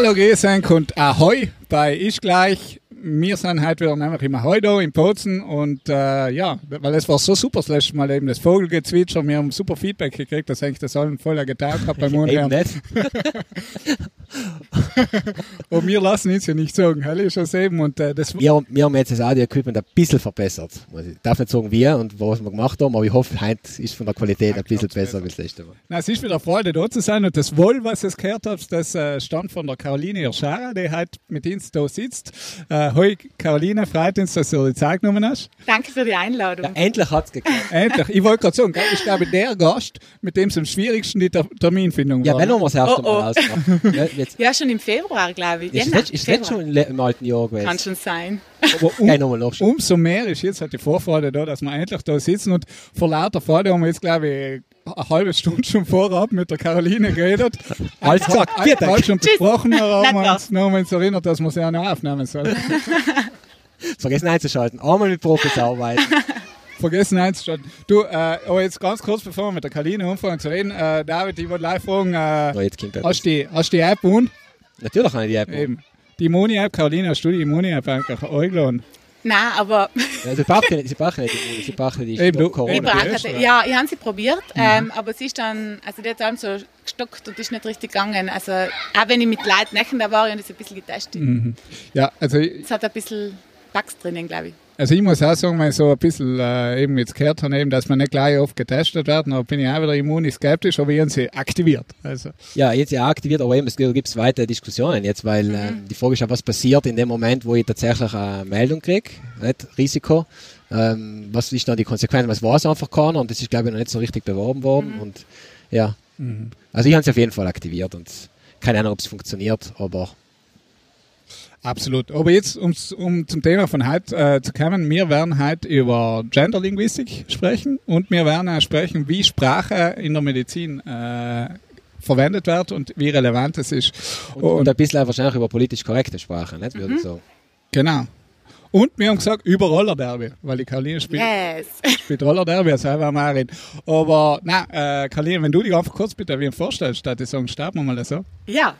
Hallo, euch und Ahoi bei Ich gleich wir sind heute wieder nämlich im Heudo in Pozen und äh, ja, weil es war so super das letzte Mal eben das Vogelgezwitscher, wir haben super Feedback gekriegt, dass eigentlich das allen voller getaugt hat beim Unhören. und wir lassen uns ja nicht sagen, hell ist das eben und äh, das... Wir, wir haben jetzt das Audio-Equipment ein bisschen verbessert. Ich darf nicht sagen wir und was wir gemacht haben, aber ich hoffe, heute ist von der Qualität ein bisschen besser als das letzte Mal. Na, es ist wieder Freude da zu sein und das Wohl, was ihr gehört habt, das äh, stammt von der Caroline Irschara, die heute mit uns da sitzt. Äh, hoi, Caroline, freut uns, dass du die Zeit genommen hast. Danke für die Einladung. Ja, endlich hat es geklappt. endlich. Ich wollte gerade sagen, ich glaube, der Gast, mit dem es am schwierigsten die Terminfindung ja, war. Ja, wenn wir das erste Mal oh, oh. ausmachen. ja, schon im Februar, glaube ich. Ist es nicht, schon im alten Jahr gewesen? Kann schon sein. Aber um, umso mehr ist jetzt halt die Vorfreude da, dass wir endlich da sitzen und vor lauter Freude haben wir jetzt, glaube ich, eine halbe Stunde schon vorab mit der Caroline geredet. Alles gesagt, vielen Dank. schon besprochen, aber haben wir uns noch mal erinnert, dass wir sie auch noch aufnehmen sollen. Vergessen einzuschalten. Einmal mit Profis arbeiten. Vergessen einzuschalten. Du, äh, aber jetzt ganz kurz, bevor wir mit der Caroline anfangen zu reden, äh, David, ich wollte live fragen, äh, oh, jetzt hast, du die, hast du die App und? Natürlich habe ich die App Eben. Die Immuni-App, Caroline, hast du die Immuni-App eigentlich eingeladen? Nein, aber. Ja, sie brauchen nicht, sie brauchen nicht, sie brauchen die Eben, du, Corona. Ja, ich habe sie probiert, mhm. ähm, aber sie ist dann, also die hat dann so gestockt und ist nicht richtig gegangen. Also auch wenn ich mit Leuten nächen da war, ich das ein bisschen getestet. Mhm. Ja, also. Es hat ein bisschen Bugs drinnen, glaube ich. Also ich muss auch sagen, weil ich so ein bisschen äh, eben jetzt gehört habe, eben, dass man nicht gleich oft getestet werden, aber bin ich auch wieder immuniskeptisch, aber wir haben sie aktiviert. Also. Ja, jetzt ja aktiviert, aber eben, es gibt es weitere Diskussionen jetzt, weil äh, mhm. äh, die Frage ist ja, was passiert in dem Moment, wo ich tatsächlich eine Meldung kriege, nicht? Risiko. Ähm, was ist dann die Konsequenz? Was war es einfach keiner und das ist, glaube ich, noch nicht so richtig beworben worden mhm. und ja. Mhm. Also ich habe es auf jeden Fall aktiviert und keine Ahnung, ob es funktioniert, aber Absolut. Aber jetzt, um zum Thema von heute äh, zu kommen, wir werden heute über Genderlinguistik sprechen und wir werden auch sprechen, wie Sprache in der Medizin äh, verwendet wird und wie relevant es ist. Und, und, und ein bisschen wahrscheinlich über politisch korrekte Sprache, nicht? Würde mhm. sagen. Genau. Und wir haben gesagt, über Rollerderby, weil die Caroline spielt, yes. spielt Rollerderby, selber Marin. Aber, na, äh, Caroline, wenn du dich einfach kurz bitte wie vorstellst, statt ich sagen, starten wir mal so. Ja,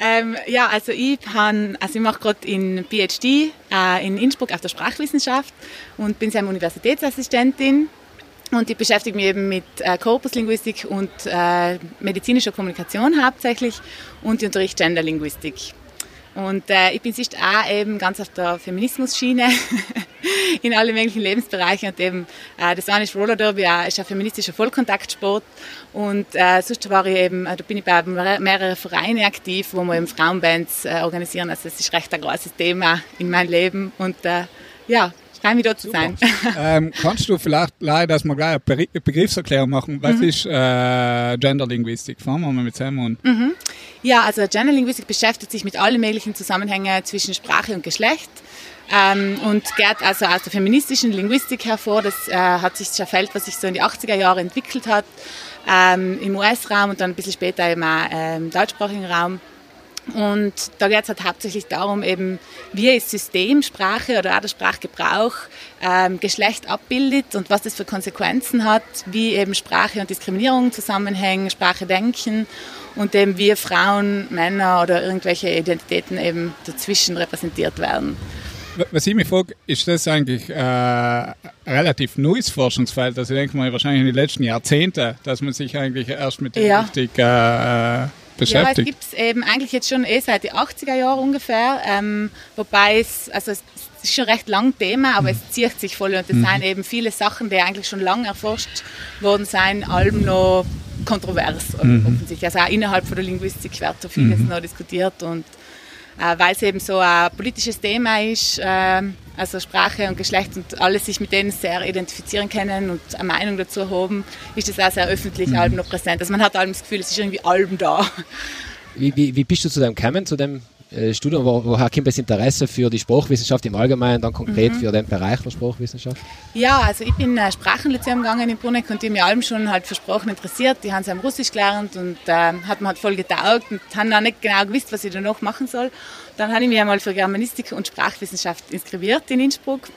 ähm, ja, also ich, han, also ich mache gerade in PhD äh, in Innsbruck auf der Sprachwissenschaft und bin selber Universitätsassistentin und ich beschäftige mich eben mit äh, Korpuslinguistik und äh, medizinischer Kommunikation hauptsächlich und ich unterrichte Genderlinguistik. Und äh, ich bin sonst auch eben ganz auf der Feminismus-Schiene in allen möglichen Lebensbereichen. Und eben, äh, das eine ist Roller Derby, ist ein feministischer Vollkontaktsport. Und äh, sonst war ich eben, äh, da bin ich bei mehreren Vereinen aktiv, wo wir eben Frauenbands äh, organisieren. Also es ist recht ein großes Thema in meinem Leben. Und äh, ja, freue mich, dort zu sein. ähm, kannst du vielleicht leider, dass wir gleich eine Begriffserklärung machen? Was mhm. ist äh, Genderlinguistik? Fangen wir mal mit Sam Mhm. Ja, also Genderlinguistik beschäftigt sich mit allen möglichen Zusammenhängen zwischen Sprache und Geschlecht. Ähm, und geht also aus der feministischen Linguistik hervor. Das äh, hat sich ein Feld, was sich so in die 80er Jahre entwickelt hat, ähm, im US-Raum und dann ein bisschen später im äh, deutschsprachigen Raum. Und da geht es halt hauptsächlich darum, eben, wie ist Systemsprache oder auch der Sprachgebrauch ähm, Geschlecht abbildet und was das für Konsequenzen hat, wie eben Sprache und Diskriminierung zusammenhängen, Sprache denken und eben wie Frauen, Männer oder irgendwelche Identitäten eben dazwischen repräsentiert werden. Was ich mich frage, ist das eigentlich äh, ein relativ neues Forschungsfeld? Also ich denke mal wahrscheinlich in den letzten Jahrzehnten, dass man sich eigentlich erst mit dem ja. richtig äh, beschäftigt. Ja, es gibt es eben eigentlich jetzt schon eh seit den 80er Jahren ungefähr, ähm, wobei es, also es ist schon recht lang Thema, aber mhm. es zieht sich voll und es mhm. sind eben viele Sachen, die eigentlich schon lange erforscht worden sind, allem noch kontrovers mhm. offensichtlich. Also auch innerhalb von der Linguistik wird so vieles mhm. noch diskutiert und weil es eben so ein politisches Thema ist, äh, also Sprache und Geschlecht und alle sich mit denen sehr identifizieren können und eine Meinung dazu haben, ist das auch sehr öffentlich mhm. allem noch präsent. Also man hat allem das Gefühl, es ist irgendwie allem da. Wie, wie, wie bist du zu dem gekommen, zu dem äh, Studium, wo, woher kommt das Interesse für die Sprachwissenschaft im Allgemeinen, dann konkret mhm. für den Bereich der Sprachwissenschaft? Ja, also ich bin äh, Sprachenlyzeum gegangen in Bruneck und die mich allem schon halt für Sprachen interessiert. Die haben sie Russisch gelernt und äh, hat mir halt voll getaugt und haben auch nicht genau gewusst, was ich danach machen soll. Dann habe ich mich einmal für Germanistik und Sprachwissenschaft inskribiert in Innsbruck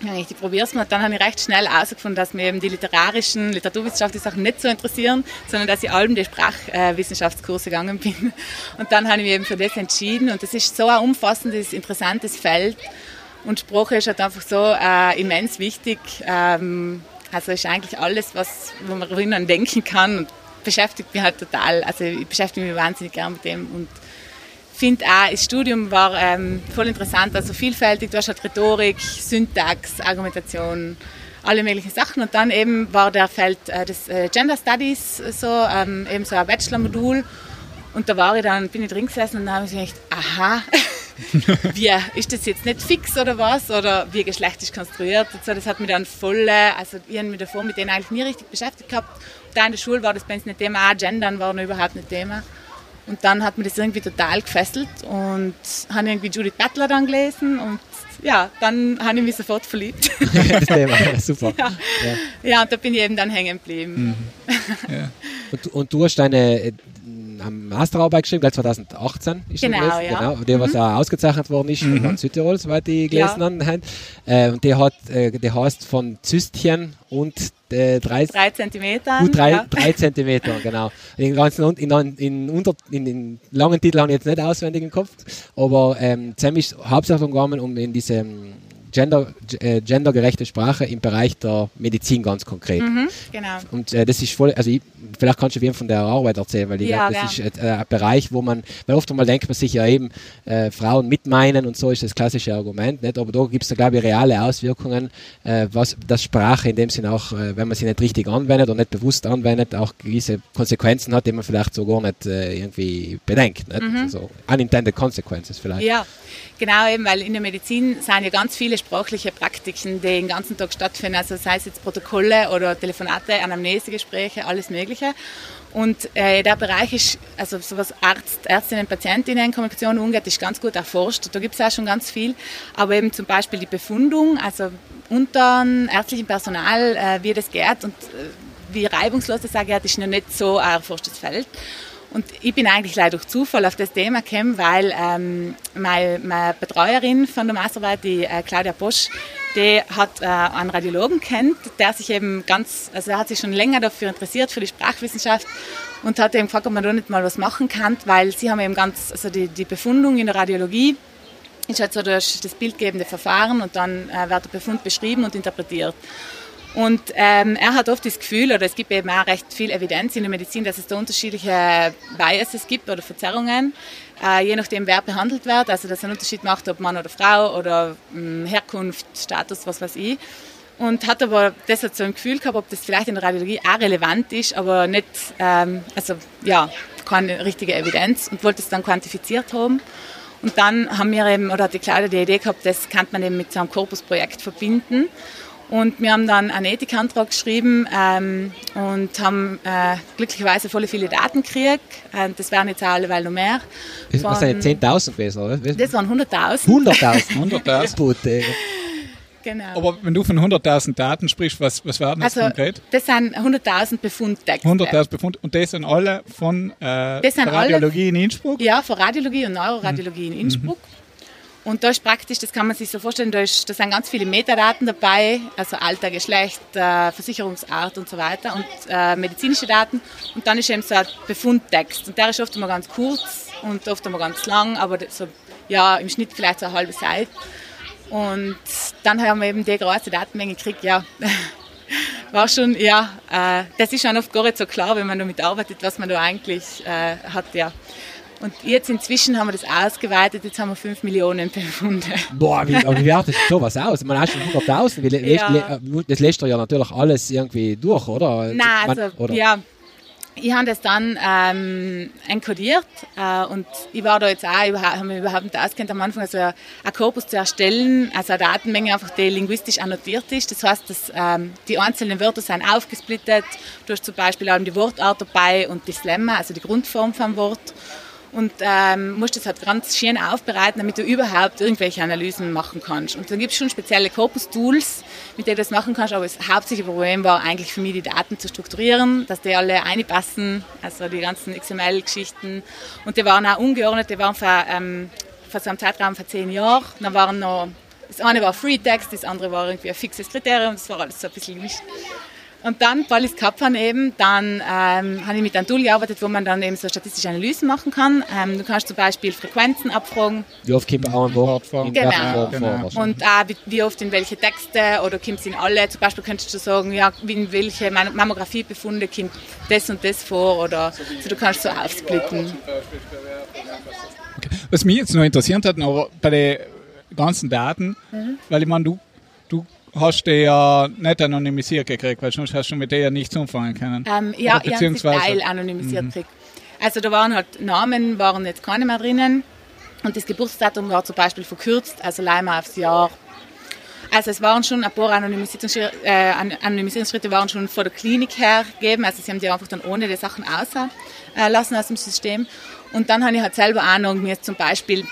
ich probiere es mal. Dann habe ich recht schnell herausgefunden, dass mir eben die literarischen, literaturwissenschaftlichen Sachen nicht so interessieren, sondern dass ich allem die Sprachwissenschaftskurse gegangen bin. Und dann habe ich mich eben für das entschieden. Und das ist so ein umfassendes, interessantes Feld. Und Sprache ist halt einfach so äh, immens wichtig. Ähm, also ist eigentlich alles, was, wo man erinnern denken kann und beschäftigt mich halt total. Also ich beschäftige mich wahnsinnig gern mit dem und finde auch, das Studium war ähm, voll interessant, also vielfältig. Du hast halt Rhetorik, Syntax, Argumentation, alle möglichen Sachen. Und dann eben war der Feld äh, des äh, Gender Studies so, ähm, eben so ein Bachelor-Modul. Und da war ich dann, bin ich drin gesessen und dann habe ich gedacht, aha, wie, ist das jetzt nicht fix oder was? Oder wie Geschlecht ist konstruiert? Also das hat mich dann voll, also ich habe mich davor mit denen eigentlich nie richtig beschäftigt gehabt. Da in der Schule war das bei uns nicht Thema, auch Gendern war noch überhaupt nicht Thema. Und dann hat mir das irgendwie total gefesselt und habe irgendwie Judith Butler dann gelesen und ja, dann habe ich mich sofort verliebt. das Thema, super. Ja. Ja. ja. und da bin ich eben dann hängen geblieben. Mhm. Ja. Und, und, du hast deine am Masterarbeit geschrieben, gleich 2018 ist genau, das, ja. genau, der was mhm. auch ausgezeichnet worden ist mhm. von Südtirol, soweit ich gelesen ja. habe. Äh, und der hat, äh, der heißt von Zystchen und äh, drei, drei Zentimeter. Gut drei, ja. drei Zentimeter, genau. In ganzen in, in, unter, in den langen Titel habe ich jetzt nicht auswendig im Kopf, aber ähm, ziemlich hauptsächlich gegangen um in diesem gender, äh, gendergerechte Sprache im Bereich der Medizin ganz konkret. Mhm, genau. Und äh, das ist voll, also ich, vielleicht kannst du wem von der Arbeit erzählen, weil ich ja, glaube, das ja. ist äh, ein Bereich, wo man, weil oft einmal denkt man sich ja eben, äh, Frauen mitmeinen und so ist das klassische Argument, nicht? aber da gibt es da glaube ich reale Auswirkungen, äh, was das Sprache in dem Sinne auch, äh, wenn man sie nicht richtig anwendet und nicht bewusst anwendet, auch gewisse Konsequenzen hat, die man vielleicht so gar nicht irgendwie bedenkt. Nicht? Mhm. Also unintended consequences vielleicht. Ja, genau eben, weil in der Medizin sind ja ganz viele sprachliche Praktiken, die den ganzen Tag stattfinden, also sei es jetzt Protokolle oder Telefonate, Anamnesegespräche, alles Mögliche. Und äh, der Bereich ist, also so was Arzt, Ärztinnen, Patientinnen, Kommunikation umgeht, ist ganz gut erforscht. Da gibt es auch schon ganz viel. Aber eben zum Beispiel die Befundung, also unter ärztlichem Personal, äh, wie das geht und äh, wie reibungslos das auch geht, ist noch nicht so ein erforschtes Feld. Und ich bin eigentlich leider durch Zufall auf das Thema gekommen, weil ähm, meine, meine, Betreuerin von der Masterarbeit, die äh, Claudia Bosch, die hat äh, einen Radiologen kennt, der sich eben ganz, also hat sich schon länger dafür interessiert, für die Sprachwissenschaft und hat eben gefragt, ob man da nicht mal was machen kann, weil sie haben eben ganz, also die, die Befundung in der Radiologie ist halt so durch das bildgebende Verfahren und dann äh, wird der Befund beschrieben und interpretiert. Und ähm, er hat oft das Gefühl, oder es gibt eben auch recht viel Evidenz in der Medizin, dass es da unterschiedliche Biases gibt oder Verzerrungen, äh, je nachdem, wer behandelt wird. Also, dass es einen Unterschied macht, ob Mann oder Frau oder mh, hm, Herkunft, Status, was weiß ich. Und hat aber deshalb so ein Gefühl gehabt, ob das vielleicht in der Radiologie auch relevant ist, aber nicht, ähm, also ja, keine richtige Evidenz und wollte es dann quantifiziert haben. Und dann haben wir eben, oder hat die Claudia die Idee gehabt, das kann man eben mit so einem Korpusprojekt verbinden. Und wir haben dann einen Ethikantrag geschrieben ähm, und haben äh, glücklicherweise voll viele Daten gekriegt. Äh, das wären jetzt auch alleweil noch mehr. Das waren 10.000 gewesen, oder? Das waren 100.000. 100.000? 100.000. Genau. Aber wenn du von 100.000 Daten sprichst, was, was werden das also, konkret? Das sind 100.000 Befundtexte. 100.000 Befund und das sind alle von äh, Radiologie alle, in Innsbruck? Ja, von Radiologie und Neuroradiologie mhm. in Innsbruck. Mhm. Und da ist praktisch, das kann man sich so vorstellen, da, ist, da sind ganz viele Metadaten dabei, also Alter, Geschlecht, äh, Versicherungsart und so weiter und äh, medizinische Daten. Und dann ist eben so ein Befundtext. Und der ist oft immer ganz kurz und oft immer ganz lang, aber so, ja, im Schnitt vielleicht so eine halbe Seite. Und dann haben wir eben die große Datenmenge gekriegt, ja. War schon, ja, äh, das ist schon oft gar nicht so klar, wenn man damit arbeitet, was man da eigentlich äh, hat, ja. Und jetzt inzwischen haben wir das ausgeweitet, jetzt haben wir 5 Millionen Befunde. Boah, wie, aber wie wertet sowas aus? Man hat schon 100.000, ja. das lässt ja natürlich alles irgendwie durch, oder? Nein, also, Man, oder? ja. Ich habe das dann ähm, enkodiert äh, und ich war da jetzt auch, habe mich überhaupt nicht auskennt am Anfang, also ein Korpus zu erstellen, also eine Datenmenge einfach, die linguistisch annotiert ist. Das heißt, dass ähm, die einzelnen Wörter sind aufgesplittet. Du hast zum Beispiel auch die Wortart dabei und die Slemma, also die Grundform vom Wort und ähm, musst das halt ganz schön aufbereiten, damit du überhaupt irgendwelche Analysen machen kannst. Und dann gibt es schon spezielle Corpus-Tools, mit denen du das machen kannst, aber das hauptsächliche Problem war eigentlich für mich, die Daten zu strukturieren, dass die alle einpassen, also die ganzen XML-Geschichten. Und die waren auch ungeordnet, die waren für, ähm, für so einen Zeitraum von zehn Jahren. Dann waren noch das eine war Free Text, das andere war irgendwie ein fixes Kriterium, das war alles so ein bisschen gemischt. Und dann, weil ich es gehabt habe eben, dann ähm, habe ich mit einem Tool gearbeitet, wo man dann eben so statistische Analysen machen kann. Ähm, du kannst zum Beispiel Frequenzen abfragen. Wie oft kommt auch ein Wort vor? Genau. Welcher Genau. Vor? Und auch wie, wie oft in welche Texte oder kommt es in alle. Zum Beispiel könntest du sagen, ja, wie in welche Mam- Mammografiebefunde kommt das und das vor. Oder also du kannst so aufsplitten. Was mich jetzt noch interessiert hat, noch bei den ganzen Daten, Mhm. weil ich meine, du, du hast die ja nicht anonymisiert gekriegt, weil sonst hast du mit der ja nichts umfangen können. Ähm, ja, Oder beziehungsweise- Teil anonymisiert gekriegt. Also da waren halt Namen, waren jetzt keine mehr drinnen. Und das Geburtsdatum war zum Beispiel verkürzt, also leider aufs Jahr. Also es waren schon ein paar Anonymisierungsschritte, äh, An- Anonymisierungsschritte waren schon von der Klinik her gegeben. Also sie haben die einfach dann ohne die Sachen außer äh, aus dem System. Und dann habe ich halt selber auch noch mir zum Beispiel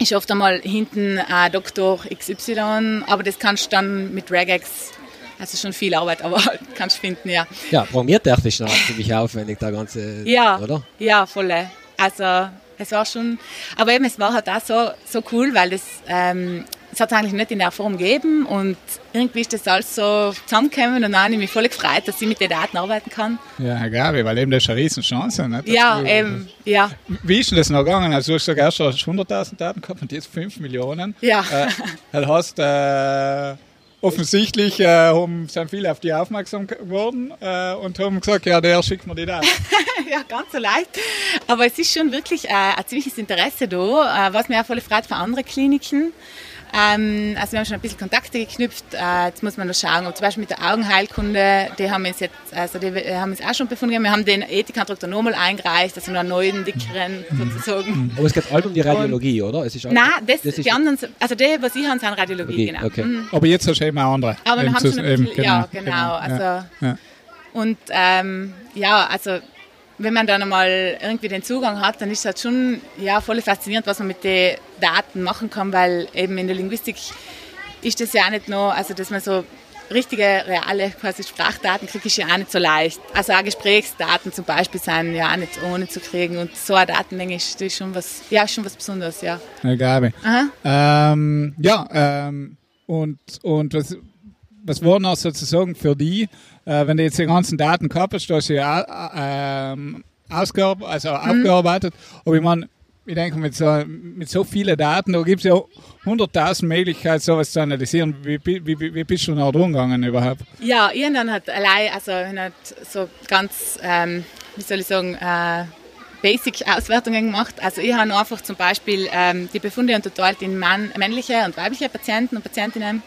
ist oft einmal hinten äh, Doktor XY, aber das kannst du dann mit Regex, also schon viel Arbeit, aber kannst du finden, ja. Ja, programmiertechnisch noch ziemlich aufwendig, der ganze, Ja, oder? ja, volle. Also es war schon, aber eben es war halt auch so, so cool, weil das, ähm, es hat es eigentlich nicht in der Form gegeben und irgendwie ist das alles so zusammengekommen und dann habe ich mich voll gefreut, dass ich mit den Daten arbeiten kann. Ja, Gabi, weil eben das ist eine Riesenchance. Nicht? Dass Ja, eben, ja, Wie ist denn das noch gegangen? Also du hast gesagt, erst hast du 100.000 Daten gehabt und jetzt 5 Millionen. ja. Äh, du hast äh, offensichtlich äh, haben, sind viele auf die aufmerksam geworden äh, und haben gesagt, ja, der schickt mir die Daten. ja, ganz so leicht. Aber es ist schon wirklich äh, ein ziemliches Interesse da, äh, was mir auch voll freut für andere Kliniken. Ähm, also wir haben schon ein bisschen Kontakte geknüpft. Äh, jetzt muss man noch schauen, ob zum Beispiel mit der Augenheilkunde, die haben uns jetzt, also die äh, haben uns auch schon befunden. Wir haben den Ethikantrag dann nochmal eingereicht, also noch einen neuen, dickeren sozusagen. Aber es geht all um die Radiologie, oder? Es ist Nein, das, das ist die anderen, also die, was ich habe, sind Radiologie, Okay, genau. okay. Mhm. Aber jetzt hast du eben auch andere. Aber wir haben zu- schon ein eben, bisschen, ja, genau. Also, ja, ja. Und ähm, ja, also wenn man dann einmal irgendwie den Zugang hat, dann ist es halt schon ja, voll faszinierend, was man mit den Daten machen kann, weil eben in der Linguistik ist das ja auch nicht nur, also dass man so richtige, reale quasi Sprachdaten kriegt, ist ja auch nicht so leicht. Also auch Gesprächsdaten zum Beispiel sind ja auch nicht ohne zu kriegen und so eine Datenmenge ist, schon was, ja, schon was Besonderes, ja. Gabi. Aha. Ähm, ja, ähm, und, und was, was war noch sozusagen für die, äh, wenn du jetzt die ganzen Daten gehabt hast, ja äh, ähm, ausgearbe also Mhm. aufgearbeitet, aber ich meine, ich denke, mit so, mit so vielen Daten, da gibt es ja 100.000 Möglichkeiten, sowas zu analysieren. Wie, wie, wie, bist du noch drum gegangen überhaupt? Ja, ich habe dann halt allein, also halt so ganz, ähm, wie soll ich sagen, äh, Basic-Auswertungen gemacht. Also ich habe einfach zum Beispiel ähm, die Befunde unterteilt in Mann, männliche und weibliche Patienten und Patientinnen.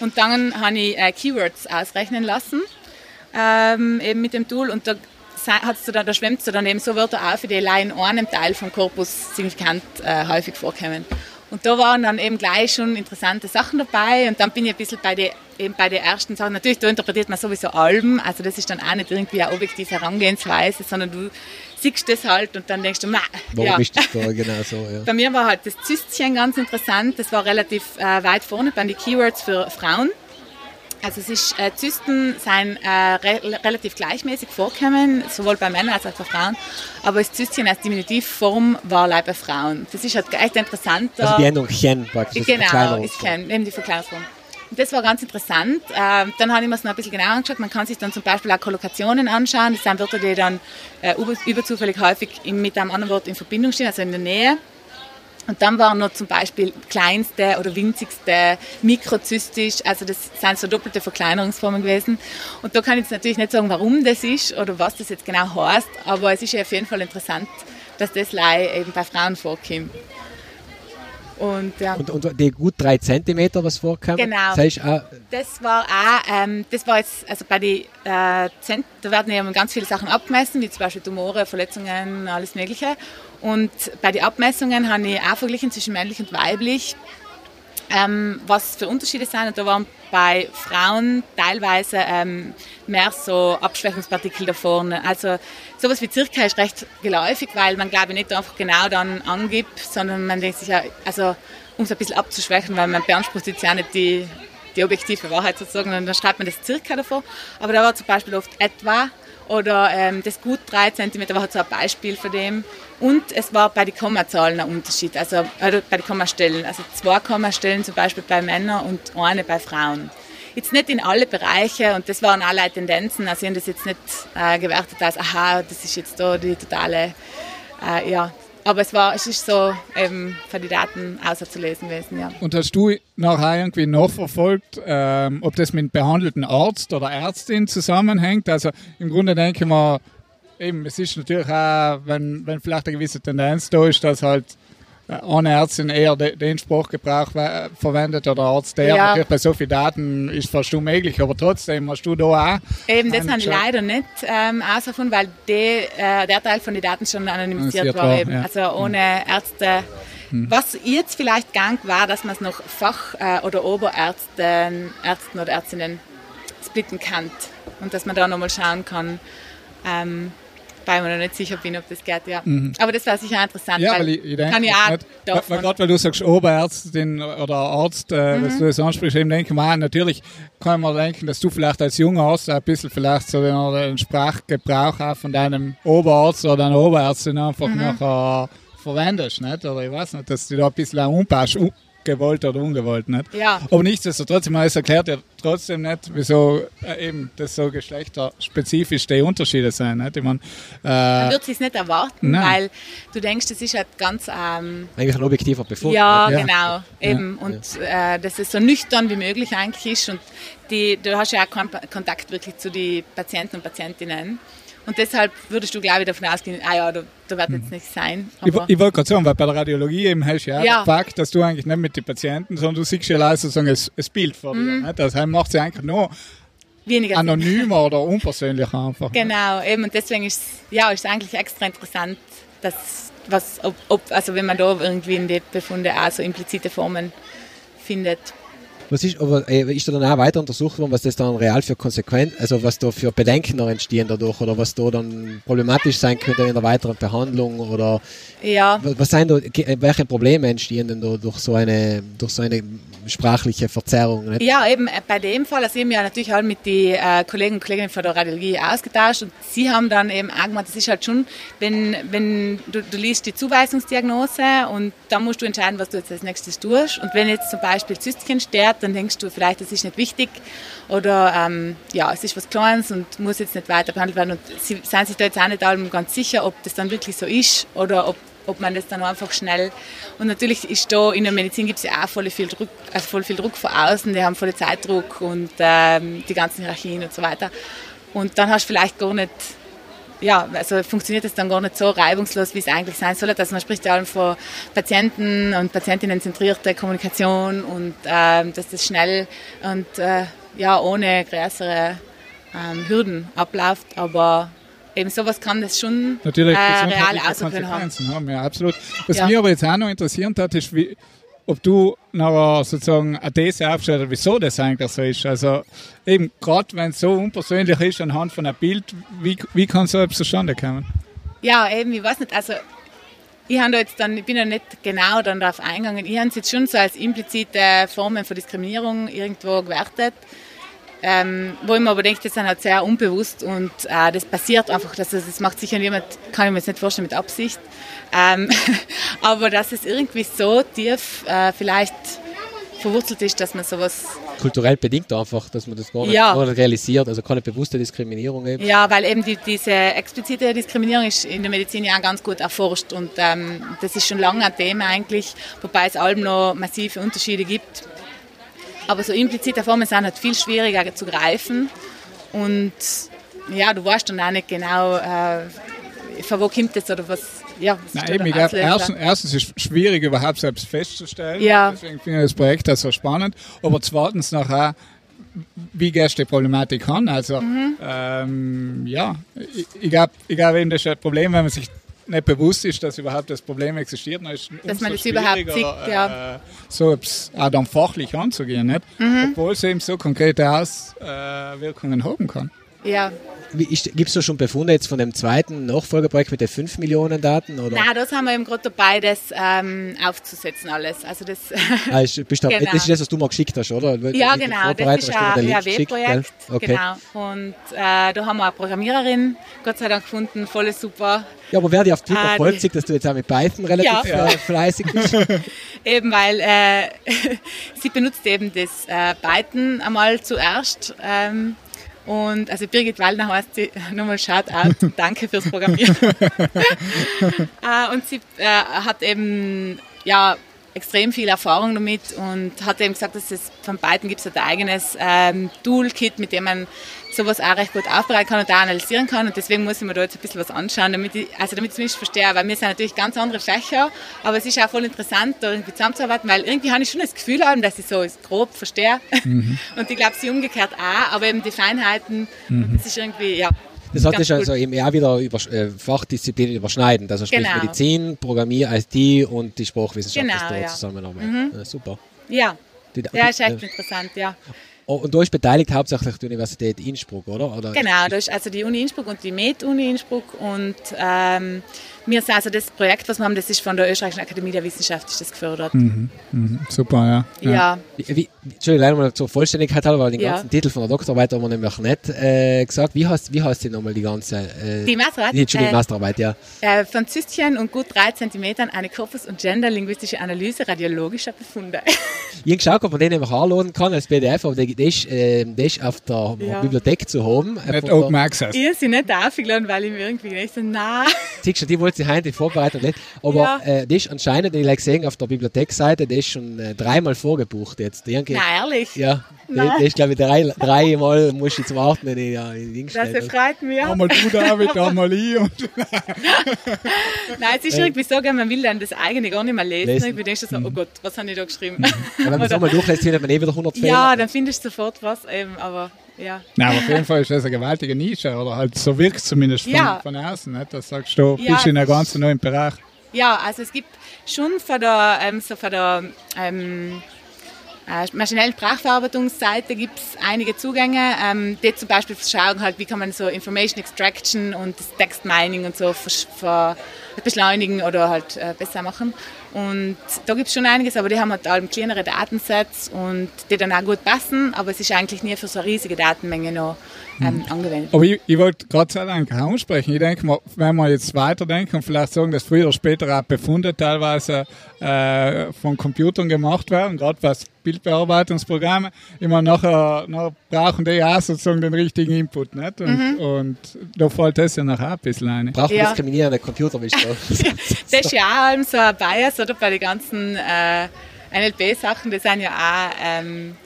Und dann habe ich äh, Keywords ausrechnen lassen, ähm, eben mit dem Tool. Und da, hat's dann, da schwemmt so dann eben so Wörter auf, die allein in einem Teil vom Korpus signifikant äh, häufig vorkommen. Und da waren dann eben gleich schon interessante Sachen dabei. Und dann bin ich ein bisschen bei den eben bei den ersten Sachen. Natürlich, da interpretiert man sowieso Alben. Also das ist dann auch nicht irgendwie eine objektive Herangehensweise, sondern du siehst das halt und dann denkst du, "Ma, Warum ja. ist das da genau so? Ja. Bei mir war halt das Zystchen ganz interessant. Das war relativ äh, weit vorne bei den Keywords für Frauen. Also es ist, äh, Zysten sind äh, re relativ gleichmäßig vorkommen, sowohl bei Männern als auch bei Frauen. Aber das Zystchen als Diminutivform war leider bei Frauen. Das ist halt echt interessant. Also die Endung chen praktisch. Genau, Verkleinerungsform. ich kenne eben die Verkleinerungsform. Und das war ganz interessant. Ähm, dann habe ich mir es noch ein bisschen genauer angeschaut. Man kann sich dann zum Beispiel auch Kollokationen anschauen. Das sind Wörter, die dann äh, über, überzufällig häufig mit einem anderen Wort in Verbindung stehen, also in der Nähe. Und dann waren noch zum Beispiel kleinste oder winzigste mikrozystisch, also das sind so doppelte Verkleinerungsformen gewesen. Und da kann ich jetzt natürlich nicht sagen, warum das ist oder was das jetzt genau heißt, aber es ist ja auf jeden Fall interessant, dass das Lei eben bei Frauen vorkommt. Und ja. Und, und die gut drei Zentimeter, was vorkam, Genau. das heißt auch, Das war auch, ähm, das war jetzt, also bei den äh, Zent da werden ja ganz viele Sachen abgemessen, wie zum Beispiel Tumore, Verletzungen, alles Mögliche. Und bei den Abmessungen habe ich auch verglichen zwischen männlich und weiblich, ähm, was für Unterschiede sind. Und da waren bei Frauen teilweise ähm, mehr so Abschwächungspartikel da vorne. Also sowas wie Circa ist recht geläufig, weil man glaube ich nicht einfach genau dann angibt, sondern man denkt sich ja, also um es ein bisschen abzuschwächen, weil man beansprucht jetzt ja nicht die, die objektive Wahrheit sozusagen, und dann schreibt man das Circa davor. Aber da war zum Beispiel oft etwa oder ähm, das gut 3 cm war halt so ein Beispiel von dem. Und es war bei den Kommazahlen ein Unterschied, also äh, bei den Kommastellen. Also zwei Kommastellen zum Beispiel bei Männern und eine bei Frauen. Jetzt nicht in alle Bereiche und das waren alle Tendenzen. Also ich habe das jetzt nicht äh, gewertet als, aha, das ist jetzt da die totale, äh, ja, aber es war, es ist so eben für die Daten außerzulesen gewesen, ja. Und hast du nachher irgendwie nachverfolgt, ähm, ob das mit behandelten Arzt oder Ärztin zusammenhängt? Also im Grunde denke ich mal, eben, es ist natürlich auch, wenn, wenn vielleicht eine gewisse Tendenz da ist, dass halt eine Ärztin eher den Sprachgebrauch verwendet oder Arzt der. Ja. Natürlich bei so vielen Daten ist fast unmöglich, aber trotzdem hast du da auch. Eben, das haben leider nicht ähm, ausgefunden, weil die, äh, der Teil von den Daten schon anonymisiert war. war ja. Also ohne Ärzte. Hm. Was jetzt vielleicht gang war, dass man es noch Fach- äh, oder Oberärzten Ärzten oder Ärztinnen splitten kann und dass man da nochmal schauen kann, ähm, wobei ich mir noch nicht sicher bin, ob das geht, ja. Mhm. Aber das wäre sicher interessant, ja, weil, weil ich, ich denke, kann ich auch nicht, weil, Gerade weil du sagst Oberärztin oder Arzt, äh, mhm. was du das ansprichst, eben denke ich mal, natürlich kann man denken, dass du vielleicht als junger Arzt ein bisschen vielleicht so den Sprachgebrauch auch von deinem Oberarzt oder deiner Oberärztin einfach mhm. nachher verwendest, nicht? Oder ich weiß nicht, dass du da ein bisschen umpasst gewollt oder ungewollt nicht. Ja. Aber nichtsdestotrotz, ich meine, es erklärt ja trotzdem nicht, wieso äh, eben das so geschlechterspezifisch die Unterschiede sind. Nicht? Ich meine, äh, Man wird es nicht erwarten, nein. weil du denkst, das ist halt ganz... Ähm, eigentlich ein objektiver Befund. Ja, ja. genau. Eben. Ja. Und äh, dass es so nüchtern wie möglich eigentlich ist und die, du hast ja auch Kontakt wirklich zu den Patienten und Patientinnen. Und deshalb würdest du, glaube ich, davon ausgehen, ah ja, da, da wird jetzt nichts sein. ich, ich wollte gerade sagen, weil bei der Radiologie eben hast du ja, ja. Fakt, dass du eigentlich nicht mit den Patienten, sondern du siehst ja leider sozusagen ein, Bild vor dir. Mhm. Das heißt, macht sie eigentlich nur Weniger anonymer oder unpersönlicher einfach. Genau, eben, und deswegen ist es ja, ist eigentlich extra interessant, dass, was, ob, ob, also wenn man da irgendwie in den Befunde auch so implizite Formen findet. Was ist, aber äh, ist da dann auch weiter untersucht worden, was das dann real für Konsequenzen, also was da für Bedenken noch entstehen dadurch oder was da dann problematisch sein könnte in der weiteren Behandlung oder ja. was, was sind da, welche Probleme entstehen denn da durch so eine, durch so eine sprachliche Verzerrung? Nicht? Ja, eben äh, bei dem Fall, also habe ja natürlich auch mit den äh, Kollegen und Kolleginnen von der Radiologie ausgetauscht und sie haben dann eben auch gemacht, das ist halt schon, wenn, wenn du, du liest die Zuweisungsdiagnose und dann musst du entscheiden, was du jetzt als nächstes tust und wenn jetzt zum Beispiel Zystchen steht, dann denkst du vielleicht, das ist nicht wichtig oder ähm, ja, es ist was Kleines und muss jetzt nicht weiter behandelt werden. Und sie sind sich da jetzt auch nicht ganz sicher, ob das dann wirklich so ist oder ob, ob man das dann einfach schnell. Und natürlich ist da in der Medizin gibt es ja auch voll viel Druck, also voll viel Druck von außen, die haben voll Zeitdruck und ähm, die ganzen Hierarchien und so weiter. Und dann hast du vielleicht gar nicht ja, also funktioniert es dann gar nicht so reibungslos, wie es eigentlich sein soll. Also man spricht ja allem von Patienten und Patientinnen zentrierte Kommunikation und ähm, dass das schnell und äh, ja, ohne größere ähm, Hürden abläuft, aber eben sowas kann das schon Natürlich, äh, real Auswirkungen haben. haben. Ja, absolut. Was ja. mich aber jetzt auch noch interessiert hat, ist, wie, ob du noch sozusagen eine These aufstellst, wieso das eigentlich so ist. Also eben gerade wenn es so unpersönlich ist anhand von einem Bild, wie, wie kann so etwas zustande kommen? Ja, eben, ich weiß nicht, also ich, da jetzt dann, ich bin ja nicht genau dann darauf eingegangen, ich habe es jetzt schon so als implizite Formen von Diskriminierung irgendwo gewertet. Ähm, wo ich mir aber denke, das ist halt sehr unbewusst und äh, das passiert einfach, dass das, das macht sicher niemand, kann ich mir jetzt nicht vorstellen mit Absicht, ähm, aber dass es irgendwie so tief äh, vielleicht verwurzelt ist, dass man sowas... Kulturell bedingt einfach, dass man das gar nicht, ja. gar nicht realisiert, also keine bewusste Diskriminierung eben. Ja, weil eben die, diese explizite Diskriminierung ist in der Medizin ja auch ganz gut erforscht und ähm, das ist schon lange ein Thema eigentlich, wobei es allem noch massive Unterschiede gibt aber so implizite Formen sind halt viel schwieriger zu greifen. Und ja, du weißt dann auch nicht genau, äh, von wo kommt das oder was. Ja, was Nein, eben, ich glaube, erstens, erstens ist es schwierig, überhaupt selbst festzustellen. Ja. Deswegen finde ich das Projekt auch so spannend. Aber zweitens nachher, wie gehst du die Problematik an? Also, mhm. ähm, ja, ich, ich glaube, ich glaub, eben, das ist ein Problem, wenn man sich nicht bewusst ist, dass überhaupt das Problem existiert, dann ist dass man das überhaupt sieht, ja. Äh, so auch dann fachlich anzugehen, nicht? Mhm. obwohl es eben so konkrete Auswirkungen haben kann. Ja, Gibt es da schon Befunde jetzt von dem zweiten Nachfolgeprojekt mit den 5 Millionen Daten? Oder? Nein, das haben wir eben gerade dabei, das ähm, aufzusetzen alles. Also das, ah, ist, bist du, genau. Das ist das, was du mal geschickt hast, oder? Ja, genau. Das ist ein EHW-Projekt. Okay. Genau. Und äh, da haben wir eine Programmiererin, Gott sei Dank, gefunden, voll super. Ja, aber wer dir auf Twitter ah, folgt, sieht, dass du jetzt auch mit Python relativ ja. äh, fleißig bist. eben, weil äh, sie benutzt eben das äh, Python einmal zuerst. Ähm, und also Birgit Waldner heißt sie, nochmal Shoutout, danke fürs Programmieren. äh, und sie äh, hat eben ja extrem viel Erfahrung damit und hat eben gesagt, dass es von beiden gibt es ein eigenes ähm, Toolkit, mit dem man sowas auch recht gut aufbereiten kann und auch analysieren kann. Und deswegen muss ich mir da jetzt ein bisschen was anschauen, damit ich, also damit ich zumindest verstehe, weil wir sind natürlich ganz andere Fächer, aber es ist auch voll interessant, da irgendwie zusammenzuarbeiten, weil irgendwie habe ich schon das Gefühl, dass ich so grob verstehe. Mhm. Und ich glaube, sie umgekehrt auch, aber eben die Feinheiten, mhm. das ist irgendwie, ja, das hat sich also eben eher wieder über äh, Fachdisziplinen überschneidend. Also sprich genau. Medizin, Programmier, IT und die Sprachwissenschaft genau, ist da ja. zusammenarbeiten. Mhm. Ja, super. Ja. Die, ja, ist echt interessant, ja. Oh, und du bist beteiligt hauptsächlich die Universität Innsbruck, oder? oder? Genau, da ist also die Uni Innsbruck und die Med-Uni Innsbruck und ähm, wir sind also das Projekt, was wir haben, das ist von der Österreichischen Akademie der Wissenschaft ist das gefördert. Mhm, mhm, super, ja. Ja. ja. Wie, wie, Entschuldigung, leider mal zur Vollständigkeit halber, weil den ja. ganzen Titel von der Doktorarbeit haben wir nämlich nicht äh, gesagt. Wie heißt, wie heißt die nochmal die ganze? Äh, die Masterarbeit? Die, Entschuldigung, äh, Masterarbeit, ja. Äh, von Zystchen und gut drei Zentimetern eine Korpus- und Gender-linguistische Analyse radiologischer Befunde. ich habe geschaut, ob man den einfach anladen kann als PDF, aber der, der, ist, äh, der ist auf der ja. Bibliothek zu haben. Nicht Open Access. Ich habe sie nicht aufgeladen, weil ich mir irgendwie nicht so, nah. Siehst du, die wollte sie heute vorbereiten nicht. Aber ja. äh, das ist anscheinend, ich habe gesehen auf der Bibliothekseite, das ist schon äh, dreimal vorgebucht jetzt. Irgendwie, Na, ehrlich? Ja. Nein. Das, ist, glaube ich, drei, dreimal muss ich jetzt warten, wenn ich ja, in Ding Das freut mich. Einmal du, David, einmal ich. Und Nein, es ist äh. irgendwie so, man will dann das eigene gar nicht mehr lesen. lesen. Ich denke so, oh mhm. Gott, was habe ich da geschrieben? Ja, wenn man es einmal durchlässt, findet man eh wieder 100 Fehler. Ja, dann findest du sofort was, eben, aber ja. Nein, aber auf jeden Fall ist das eine gewaltige Nische, oder halt so wirkt es zumindest von, ja. von außen. Nicht? Das sagst du, ja, bist in einem ganz neuen Bereich. Ja, also es gibt schon von der, ähm, so von der ähm, äh, maschinellen Sprachverarbeitungsseite gibt es einige Zugänge, ähm, die zum Beispiel schauen, halt, wie kann man so Information Extraction und das Text Mining und so beschleunigen oder halt äh, besser machen. Und da gibt es schon einiges, aber die haben halt allem kleinere Datensets und die dann auch gut passen, aber es ist eigentlich nie für so eine riesige Datenmenge noch ähm, angewendet. Aber ich, ich wollte gerade sagen, ansprechen. Ich denke mal, wenn wir jetzt weiterdenken und vielleicht sagen, dass früher oder später auch Befunde teilweise äh, von Computern gemacht werden, gerade was Bildbearbeitungsprogramme, immer nachher, nachher brauchen die auch sozusagen den richtigen Input. Nicht? Und, mhm. und da fällt das ja nachher ein bisschen ein. Braucht ja. diskriminierende Computer, das ist ja auch so ein Bias oder? Bei den ganzen äh, NLP-Sachen, die sind ja auch ähm,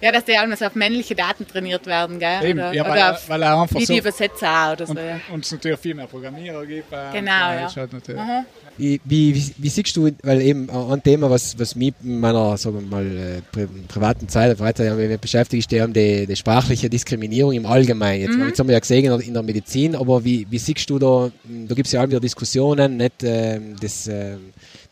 ja, dass die alles auf männliche Daten trainiert werden, gell? Eben, oder, ja, weil, oder auf weil er einfach wie so die Übersetzer oder so. Und, ja. und es natürlich viel mehr Programmierer gibt. Äh, genau, ja. Halt wie, wie, wie, wie, siehst du, weil eben ein Thema, was, was mich in meiner sagen wir mal, äh, pri privaten Zeit weiter ja, beschäftigt, ist die, die sprachliche Diskriminierung im Allgemeinen. Jetzt, mhm. jetzt haben wir ja gesehen in der Medizin, aber wie, wie siehst du da, da gibt es ja auch wieder Diskussionen, nicht äh, das äh,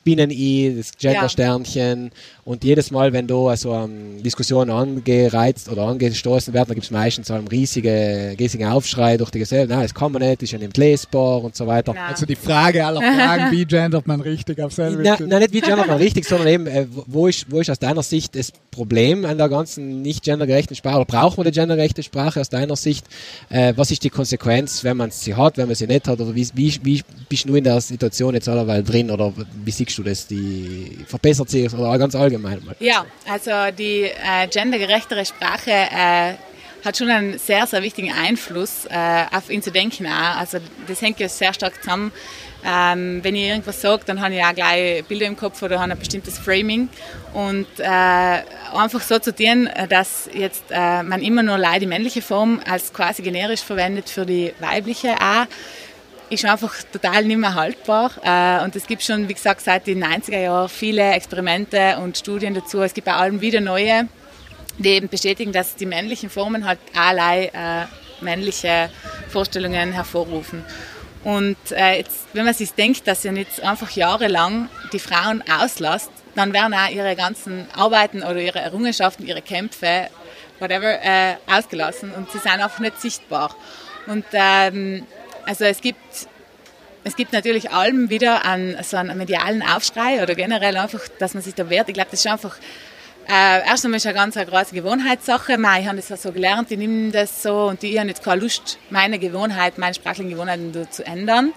Binnen-I, das Gender-Sternchen. Und jedes Mal, wenn da also um, Diskussionen angereizt oder angestoßen werden, dann gibt es meistens so einen riesigen, riesigen Aufschrei durch die Gesellschaft. Nein, das kann man nicht, ist ja nicht lesbar und so weiter. Ja. Also die Frage aller Fragen, wie gendert man richtig auf selber? Nein, nein, nicht wie gendert man richtig, sondern eben, äh, wo, ist, wo ist aus deiner Sicht das Problem an der ganzen nicht gendergerechten Sprache? Oder braucht man eine gendergerechte Sprache aus deiner Sicht? Äh, was ist die Konsequenz, wenn man sie hat, wenn man sie nicht hat? Oder wie, wie, wie bist du in der Situation jetzt allerweil drin? Oder wie siehst du das? Die verbessert sich oder ganz allgemein? Allgemein mal. Ja, also die äh, gendergerechtere Sprache äh, hat schon einen sehr, sehr wichtigen Einfluss äh, auf ihn zu denken auch. Also das hängt ja sehr stark zusammen. Ähm, wenn ich irgendwas sage, dann habe ich auch gleich Bilder im Kopf oder habe ein bestimmtes Framing. Und äh, einfach so zu tun, dass jetzt äh, man immer nur leider die männliche Form als quasi generisch verwendet für die weibliche auch, ist einfach total nicht mehr haltbar. Äh, und es gibt schon, wie gesagt, seit den 90er Jahren viele Experimente und Studien dazu. Es gibt bei allem wieder neue, die eben bestätigen, dass die männlichen Formen halt allerlei äh, männliche Vorstellungen hervorrufen. Und äh, jetzt, wenn man sich denkt, dass ihr jetzt einfach jahrelang die Frauen auslasst, dann werden auch ihre ganzen Arbeiten oder ihre Errungenschaften, ihre Kämpfe, whatever, äh, ausgelassen und sie sind einfach nicht sichtbar. Und ähm, also es gibt es gibt natürlich allem wieder einen, so einen medialen Aufschrei oder generell einfach, dass man sich da wehrt. Ich glaube, das ist einfach äh, erst einmal ist eine ganz eine große Gewohnheitssache. Mei, ich habe das ja so gelernt, ich nehme das so und ich habe jetzt keine Lust, meine Gewohnheit, meine sprachlichen Gewohnheiten zu ändern.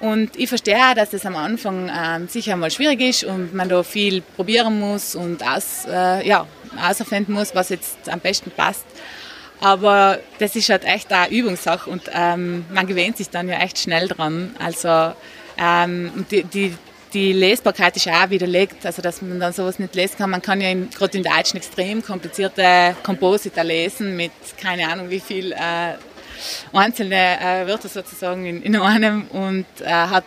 Und ich verstehe auch, dass das am Anfang äh, sicher mal schwierig ist und man da viel probieren muss und aus, äh, ja, auserfinden muss, was jetzt am besten passt. Aber das ist halt echt eine Übungssache und ähm, man gewöhnt sich dann ja echt schnell dran. Also ähm, die, die, die Lesbarkeit ist auch widerlegt, also dass man dann sowas nicht lesen kann. Man kann ja gerade im Deutschen extrem komplizierte Komposita lesen mit keine Ahnung wie viel äh, einzelne äh, Wörter sozusagen in, in einem und äh, hat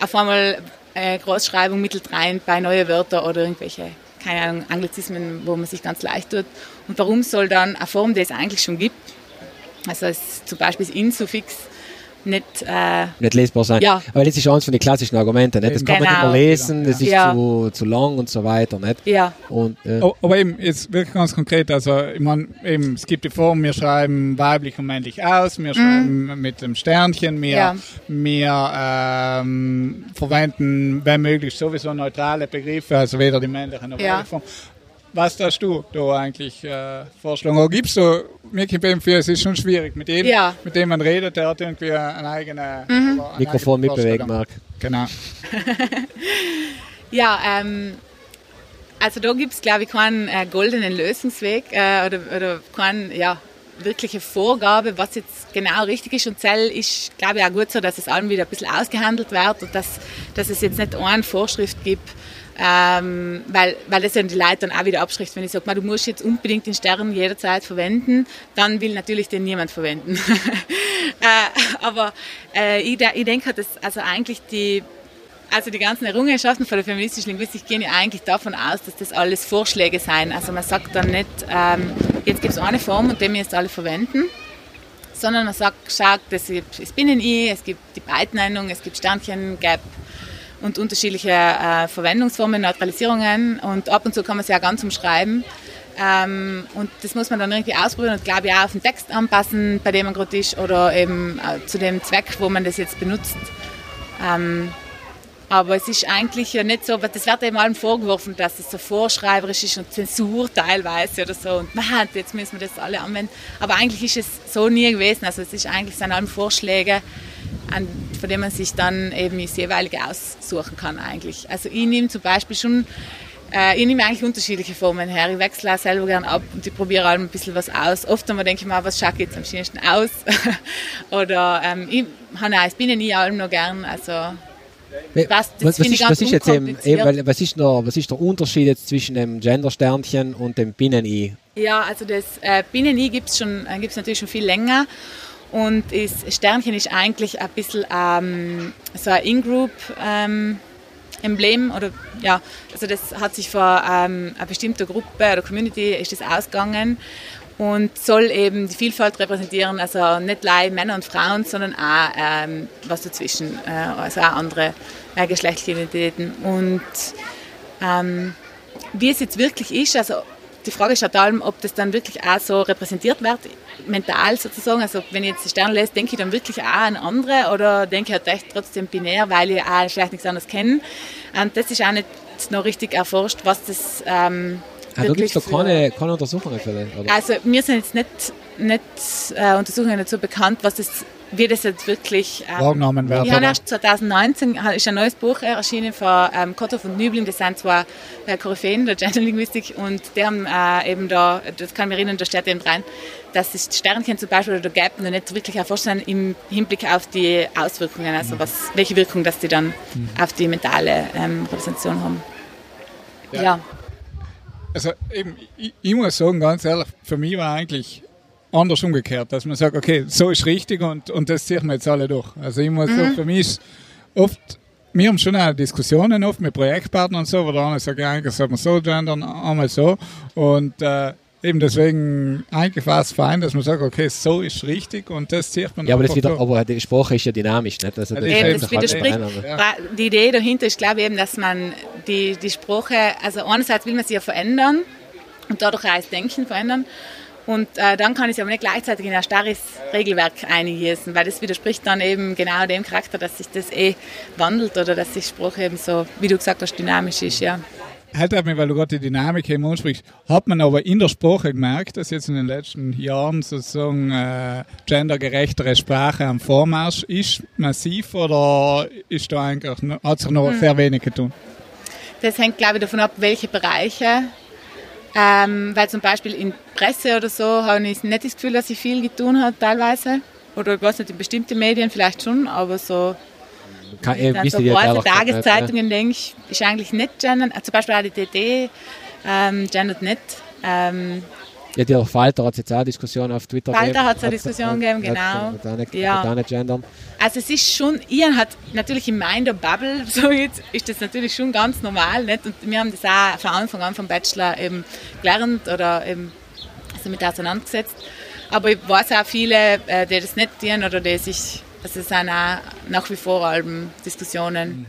auf einmal äh, Großschreibung mittelt rein bei neue Wörter oder irgendwelche keine Ahnung, Anglizismen, wo man sich ganz leicht tut. Und warum soll dann eine Form, die es eigentlich schon gibt, also zum Beispiel das Insuffix, nicht, äh, nicht lesbar sein. Ja. Aber das ist eins von den klassischen Argumenten. Nicht? Das kann man nicht Genau. mehr lesen, das ist Ja. zu, zu lang und so weiter. Nicht? ja, Und, äh, Oh, aber eben, jetzt wirklich ganz konkret, also ich meine, eben, es gibt die Form, wir schreiben weiblich und männlich aus, wir schreiben mit dem Sternchen, wir, Ja. wir ähm, verwenden, wenn möglich, sowieso neutrale Begriffe, also weder die männliche noch Ja. weibliche Form. Was darfst du da eigentlich äh, vorschlagen? Oder gibst du Mickey beim für, es ist schon schwierig, mit jedem, Ja. mit dem man redet, der hat irgendwie eine eigene Mhm. eine Mikrofon eigene mitbewegen. Marc. Genau. ja, ähm, also da gibt es, glaube ich, keinen äh, goldenen Lösungsweg äh, oder, oder keine ja, wirkliche Vorgabe, was jetzt genau richtig ist. Und Zell ist, glaube ich, auch gut so, dass es allem wieder ein bisschen ausgehandelt wird und dass, dass es jetzt nicht eine Vorschrift gibt, ähm, weil, weil das ja die Leute dann auch wieder abschreckt, wenn ich sage, du musst jetzt unbedingt den Stern jederzeit verwenden, dann will natürlich den niemand verwenden. äh, aber äh, ich, ich denke, dass also eigentlich die also die ganzen Errungenschaften von der feministischen Linguistik gehen ja eigentlich davon aus, dass das alles Vorschläge seien. Also man sagt dann nicht, ähm, jetzt gibt es eine Form und die jetzt alle verwenden, sondern man sagt, schaut, es gibt Binnen-I, es gibt die Breitnennung, es gibt Sternchen, Gap und unterschiedliche äh, Verwendungsformen, Neutralisierungen und ab und zu kann man sie ja ganz umschreiben. Ähm, und das muss man dann irgendwie ausprobieren und glaube ich auch auf den Text anpassen, bei dem man gerade ist oder eben äh, zu dem Zweck, wo man das jetzt benutzt. Ähm, aber es ist eigentlich ja nicht so, aber das wird eben allem vorgeworfen, dass es so vorschreiberisch ist und Zensur teilweise oder so. Und man, jetzt müssen wir das alle anwenden. Aber eigentlich ist es so nie gewesen. Also es ist eigentlich, es sind allem Vorschläge, an, von denen man sich dann eben das jeweilige aussuchen kann eigentlich. Also ich nehme zum Beispiel schon, äh, ich nehme eigentlich unterschiedliche Formen her. Ich wechsle auch selber gern ab und ich probiere allem ein bisschen was aus. Oft einmal denke ich mir, was schaut jetzt am schönsten aus? oder ähm, ich habe auch das Binnen-I allem noch gern. Also Was, das ist, ganz was ist jetzt eben, unkompliziert. eben weil, was, ist der, was ist der Unterschied jetzt zwischen dem Gender-Sternchen und dem Binnen-I? Ja, also das äh, Binnen-I gibt es äh, gibt's natürlich schon viel länger. Und das Sternchen ist eigentlich ein bisschen ähm, so ein In-Group-Emblem. oder ja, also das hat sich von ähm, einer bestimmten Gruppe oder Community ist das ausgegangen und soll eben die Vielfalt repräsentieren, also nicht allein Männer und Frauen, sondern auch ähm, was dazwischen, äh, also auch andere äh, geschlechtliche Identitäten. Und ähm, wie es jetzt wirklich ist, also die Frage ist halt allem, ob das dann wirklich auch so repräsentiert wird, mental sozusagen. Also wenn ich jetzt die Sterne lese, denke ich dann wirklich auch an andere oder denke ich halt echt trotzdem binär, weil ich auch vielleicht nichts anderes kenne. Und das ist auch nicht noch richtig erforscht, was das ähm, Ah, da gibt es doch keine, keine Untersuchungen für den, oder? also mir sind jetzt nicht, nicht äh, Untersuchungen dazu bekannt, was das, wie das jetzt wirklich ähm, Wahrgenommen wird, Ich habe erst 2019 ist ein neues Buch erschienen von ähm, Kotthoff und Nübling. Das sind zwei äh, Koryphäen der Genderlinguistik und die haben äh, eben da, das kann mich erinnern, da steht eben rein, dass das Sternchen zum Beispiel oder der Gap noch nicht wirklich erforscht sind im Hinblick auf die Auswirkungen, also was, welche Wirkung das die dann auf die mentale ähm, Repräsentation haben. Ja. ja. Also eben, ich, ich muss sagen, ganz ehrlich, für mich war eigentlich anders umgekehrt, dass man sagt, okay, so ist richtig und, und das ziehen wir jetzt alle durch. Also ich muss sagen, für mich ist oft, wir haben schon auch Diskussionen oft mit Projektpartnern und so, wo der eine sagt, ja, eigentlich sollte man so gendern, einmal so. Und äh, eben deswegen, eigentlich es fein, dass man sagt, okay, so ist richtig und das zieht man Ja, aber, das wieder, aber die Sprache ist ja dynamisch, nicht? Also das Eben, eben das widerspricht. Ja. Die Idee dahinter ist, glaube ich, eben, dass man die, die Sprache, also einerseits will man sie ja verändern und dadurch auch das Denken verändern. Und äh, dann kann ich es aber nicht gleichzeitig in ein starres Regelwerk eingießen, weil das widerspricht dann eben genau dem Charakter, dass sich das eh wandelt oder dass die Sprache eben so, wie du gesagt hast, dynamisch ist, ja. Halt mich, weil du gerade die Dynamik eben ansprichst, hat man aber in der Sprache gemerkt, dass jetzt in den letzten Jahren sozusagen äh, gendergerechtere Sprache am Vormarsch ist, massiv, oder ist da eigentlich, hat sich noch hm. sehr wenig getan? Das hängt, glaube ich, davon ab, welche Bereiche ähm, weil zum Beispiel in Presse oder so habe ich nicht das Gefühl, dass sie viel getan hat teilweise. Oder ich weiß nicht, in bestimmten Medien vielleicht schon, aber so Kann, äh, so große Tageszeitungen, denke ich, ist eigentlich nicht gendern. Zum Beispiel auch die DD ähm, gendert nicht. Ähm, ja, die Falter hat es jetzt auch Diskussionen auf Twitter Falter hat es eine Diskussion gegeben, genau. Mit, mit, ja. mit gendern. Also es ist schon, ihr hat natürlich in meiner Bubble, so jetzt, ist das natürlich schon ganz normal, nicht? Und wir haben das auch von Anfang an vom Bachelor eben gelernt oder eben damit auseinandergesetzt. Aber ich weiß auch viele, äh, die das nicht tun oder die sich also es sind auch nach wie vor Alben Diskussionen.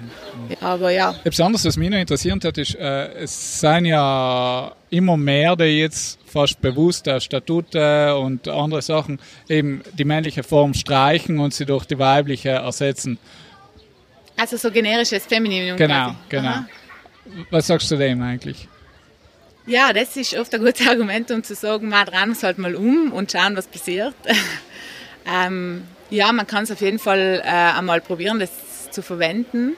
Mhm. Aber ja. Etwas anderes, was mich noch interessiert hat, ist, äh, es sind ja immer mehr, die jetzt fast bewusst Statute und andere Sachen eben die männliche Form streichen und sie durch die weibliche ersetzen. Also so generisches Femininum. Genau, quasi. genau. Aha. Was sagst du dem eigentlich? Ja, das ist oft ein gutes Argument, um zu sagen, mal dran uns halt mal um und schauen, was passiert. ähm, ja, man kann es auf jeden Fall äh, einmal probieren, das zu verwenden.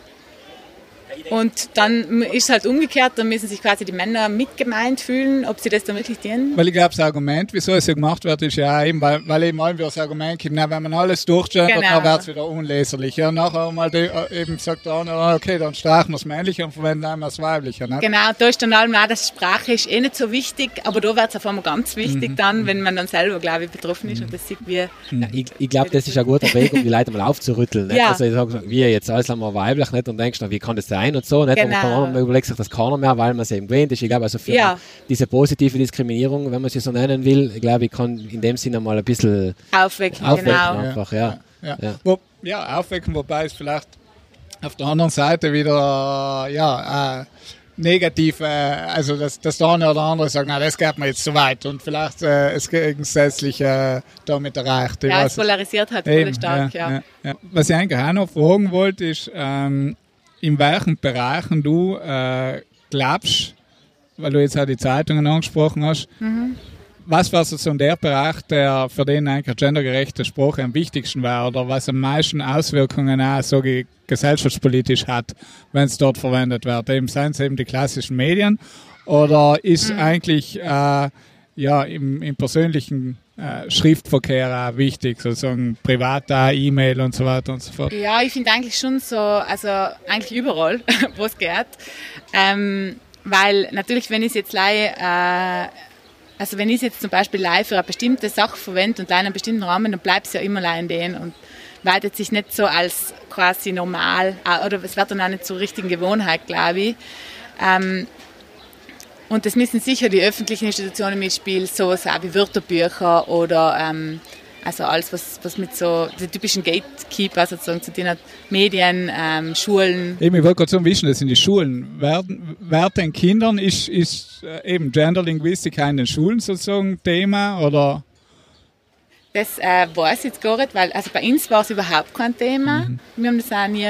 Und dann ist es halt umgekehrt, dann müssen sich quasi die Männer mitgemeint fühlen, ob sie das dann wirklich tun. Weil ich glaube, das Argument, wieso es so gemacht wird, ist ja eben, weil, weil eben immer das Argument gibt, na, wenn man alles durchstellt, genau. dann wird es wieder unleserlich. Ja, nachher mal die, äh, eben sagt der andere, okay, dann streichen wir es männliche und verwenden einmal das weibliche. Nicht? Genau, da ist dann allem auch, dass Sprache ist eh nicht so wichtig, aber da wird es auf einmal ganz wichtig mhm. dann, wenn man dann selber, glaube ich, betroffen ist mhm. und das sieht wie... Ja, ich ich glaube, das ist ein guter Weg, um die Leute mal aufzurütteln. Ja. Also ich sage, wir jetzt alles haben wir weiblich nicht und denkst, wie kann das sein und so, nicht? Genau genau. man überlegt sich das keiner mehr, weil man es eben gewöhnt ist. Ich glaube, also für ja. diese positive Diskriminierung, wenn man sie so nennen will, glaube ich, kann in dem Sinne mal ein bisschen aufwecken. aufwecken genau. einfach, ja. Ja, ja. Wo, ja, aufwecken, wobei es vielleicht auf der anderen Seite wieder, ja, äh, negativ, äh, also dass, dass der eine oder andere sagt, na, das geht mir jetzt zu weit und vielleicht äh, das Gegensätzliche äh, damit erreicht. Ja, es polarisiert hat eben, stark, ja, ja. ja, Was ich eigentlich auch noch fragen wollte, ist, ähm, in welchen Bereichen du äh, glaubst, weil du jetzt auch die Zeitungen angesprochen hast, mhm. was war so der Bereich, der für den eigentlich gendergerechte Sprache am wichtigsten war oder was am meisten Auswirkungen auch so gesellschaftspolitisch hat, wenn es dort verwendet wird? Eben seien es eben die klassischen Medien oder ist mhm. eigentlich äh, ja im, im persönlichen äh, Schriftverkehr auch wichtig, sozusagen privater E-Mail und so weiter und so fort? Ja, ich finde eigentlich schon so, also eigentlich überall, wo es geht. Ähm, weil natürlich, wenn ich es jetzt leihe, äh, also wenn ich es jetzt zum Beispiel live für eine bestimmte Sache verwende und in einem bestimmten Rahmen, dann bleibt es ja immer in den und weitet sich nicht so als quasi normal, äh, oder es wird dann auch nicht zur richtigen Gewohnheit, glaube ich. Ähm, und das müssen sicher die öffentlichen Institutionen mitspielen, so wie Wörterbücher oder ähm, also alles, was, was mit so den typischen Gatekeeper sozusagen zu tun hat, Medien, ähm, Schulen. Eben, ich wollte gerade so wissen, das sind die Schulen. Werden, werden Kindern ist, ist äh, eben Genderlinguistik in den Schulen sozusagen Thema oder? Das äh, weiß ich jetzt gar nicht, weil also bei uns war es überhaupt kein Thema. Mhm. Wir haben das auch nie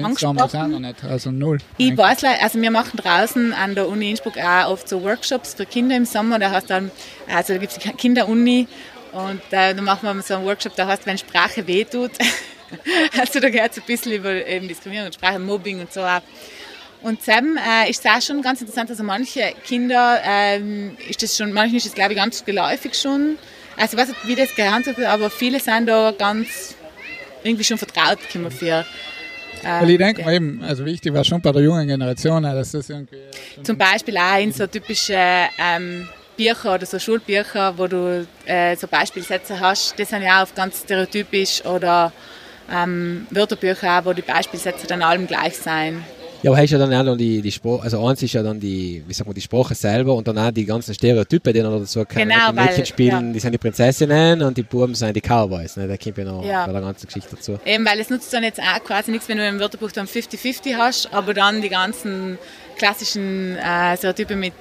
bei uns damals auch noch nicht, also null. Ich weiß, also wir machen draußen an der Uni Innsbruck auch oft so Workshops für Kinder im Sommer. Da heißt dann, also da gibt es die Kinderuni und äh, da machen wir so einen Workshop, da heißt, wenn Sprache wehtut. also da geht es ein bisschen über eben Diskriminierung und Sprache, Mobbing und so auch. Und Sam äh, ist auch schon ganz interessant, also manche Kinder ähm, ist das schon, manchen ist das glaube ich ganz geläufig schon. Also ich weiß nicht, wie das gehandhabt wird, aber viele sind da ganz irgendwie schon vertraut, kommen für weil ich denke mal eben, also wichtig war schon bei der jungen Generation, dass das irgendwie... Zum Beispiel auch in so typische ähm, Bücher oder so Schulbücher, wo du äh, so Beispielsätze hast, die sind ja auch oft ganz stereotypisch oder ähm, Wörterbücher auch, wo die Beispielsätze dann allem gleich sein. Ja, aber hast ja dann auch noch die, die Sprache, also eins ist ja dann die, wie sagt man, die Sprache selber und dann auch die ganzen Stereotype, die noch dazu kommen. Genau, die Mädchen weil, spielen, ja. die sind die Prinzessinnen und die Buben sind die Cowboys, ne? Da kommt ja noch ja. bei der ganzen Geschichte dazu. Eben, weil es nutzt dann jetzt auch quasi nichts, wenn du im Wörterbuch dann 50-50 hast, aber dann die ganzen klassischen äh, Stereotype mit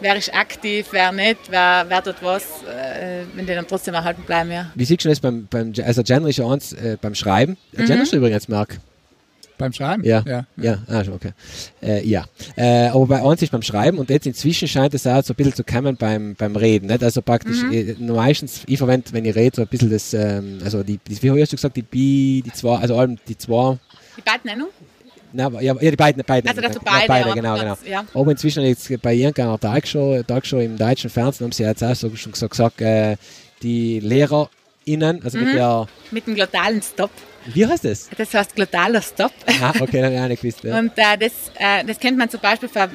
wer ist aktiv, wer nicht, wer, wer tut was, äh, wenn die dann trotzdem erhalten bleiben, ja. Wie siehst du das beim, beim also Gender ist ja eins äh, beim Schreiben. Mhm. Genderst du übrigens, Marc? Beim Schreiben? Ja. Ja, ja. ja. Ah, okay. Äh, ja. Äh, aber bei uns ist beim Schreiben und jetzt inzwischen scheint es auch so ein bisschen zu kommen beim, beim Reden. Nicht? Also praktisch, mhm. äh, meistens, ich verwende, wenn ich rede, so ein bisschen das, ähm, also die, die, wie hast du gesagt, die Bi, die zwei, also allem die zwei. Die Beidnennung? Na, ja, ja, die beiden, beiden. Also, dass du beide, beide genau, genau. Ja. Aber inzwischen jetzt bei irgendeiner Tagshow, Tagshow im deutschen Fernsehen haben sie jetzt auch so, schon so gesagt, äh, die LehrerInnen, also mhm. mit der... Mit dem glottalen Stop. Wie heißt das? Das heißt glottaler Stop. Ah, okay, dann habe ich nicht gewusst. Ja. Und äh, das, äh, das kennt man zum Beispiel, für,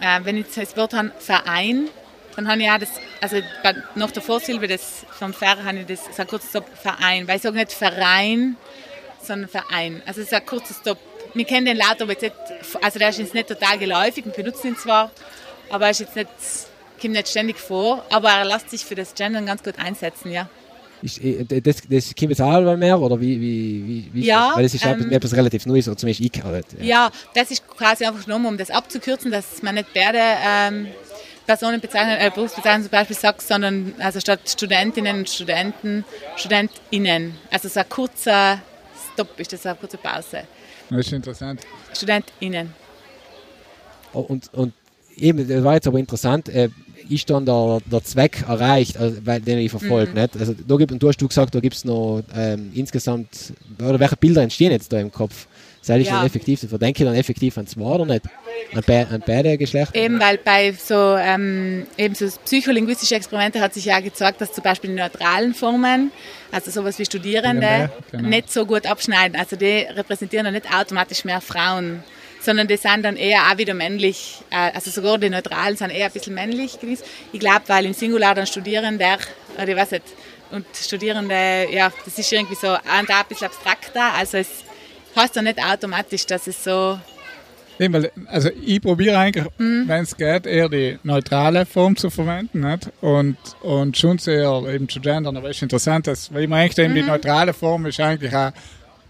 äh, wenn ich das Wort habe, Verein, dann habe ich auch das, also nach der Vorsilbe des, vom Ver habe ich das, so ein kurzes Stop, Verein, weil ich sage nicht Verein, sondern Verein. Also es ist ein kurzer Stop. Wir kennen den Laut, aber jetzt nicht, also der ist jetzt nicht total geläufig, wir benutzen ihn zwar, aber er ist jetzt nicht, kommt nicht ständig vor, aber er lässt sich für das Gendern ganz gut einsetzen, ja. Ist, äh, das, das kommt jetzt auch mehr, oder wie, wie, wie ja, das? Weil das ist ähm, etwas relativ Neues, oder zumindest ich gehört. Ja. ja, das ist quasi einfach genommen, um das abzukürzen, dass man nicht beide ähm, Personen bezeichnen, äh, Berufsbezeichnungen zum Beispiel sagt, sondern also statt Studentinnen und Studenten, StudentInnen. Also so ein kurzer Stopp ist das, eine kurze Pause. Das ist interessant. StudentInnen. Oh, und, und eben, das war jetzt aber interessant, äh, ist dann der, der Zweck erreicht, also, weil, den ich verfolge. Mhm. Nicht? Also, da gibt, und du hast du gesagt, da gibt es noch ähm, insgesamt, oder welche Bilder entstehen jetzt da im Kopf? Sei ich ja. dann effektiv, verdenke ich dann effektiv an zwei oder nicht? An, be an beide Geschlechter? Eben, weil bei so, ähm, eben so psycholinguistische Experimente hat sich ja gezeigt, dass zum Beispiel die neutralen Formen, also sowas wie Studierende, genau. nicht so gut abschneiden. Also die repräsentieren dann nicht automatisch mehr Frauen sondern die sind dann eher auch wieder männlich, äh, also sogar die Neutralen sind eher ein bisschen männlich gewesen. Ich glaube, weil im Singular dann Studierende, oder ich weiß nicht, und Studierende, ja, das ist irgendwie so ein bisschen abstrakter, also es heißt dann nicht automatisch, dass es so also ich probiere eigentlich, mhm. wenn es geht, eher die neutrale Form zu verwenden nicht? Und, und schon sehr eben zu gendern. Aber es ist interessant, dass, weil ich meine, eben mhm. die neutrale Form ist eigentlich auch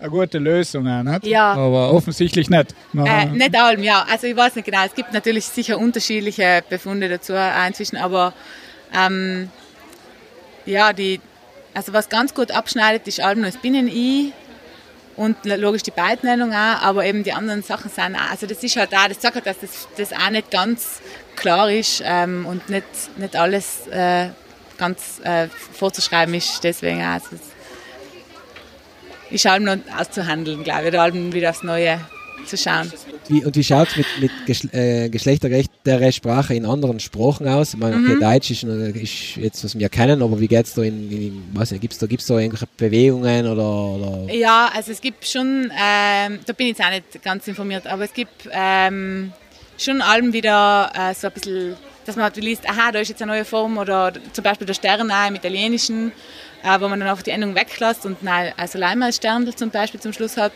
gute Lösung, nicht? Ja. aber offensichtlich nicht. Äh, nicht allem, ja. Also ich weiß nicht genau. Es gibt natürlich sicher unterschiedliche Befunde dazu inzwischen, aber ähm, ja, die, also was ganz gut abschneidet, ist allem das Binnen-I und logisch die Beidnennung auch, aber eben die anderen Sachen sind auch, also das ist halt da, das sagt halt, dass das, das auch nicht ganz klar ist ähm, und nicht, nicht alles äh, ganz äh, vorzuschreiben ist, deswegen auch, also ist allem noch auszuhandeln, glaube ich, allem wieder aufs Neue zu schauen. Wie, und wie schaut es mit, mit Geschle äh, geschlechtergerechter Sprache in anderen Sprachen aus? Ich meine, okay, mhm. Deutsch ist, ist, jetzt, was wir kennen, aber wie geht es da in, in was gibt es da, gibt's da irgendwelche Bewegungen oder, oder? Ja, also es gibt schon, ähm, da bin ich jetzt auch nicht ganz informiert, aber es gibt ähm, schon allem wieder äh, so ein bisschen, dass man halt liest, aha, da ist jetzt eine neue Form oder zum Beispiel der Stern im Italienischen äh, wo man dann einfach die Endung weglässt und nein, also Leimer als Sterndl zum Beispiel zum Schluss hat.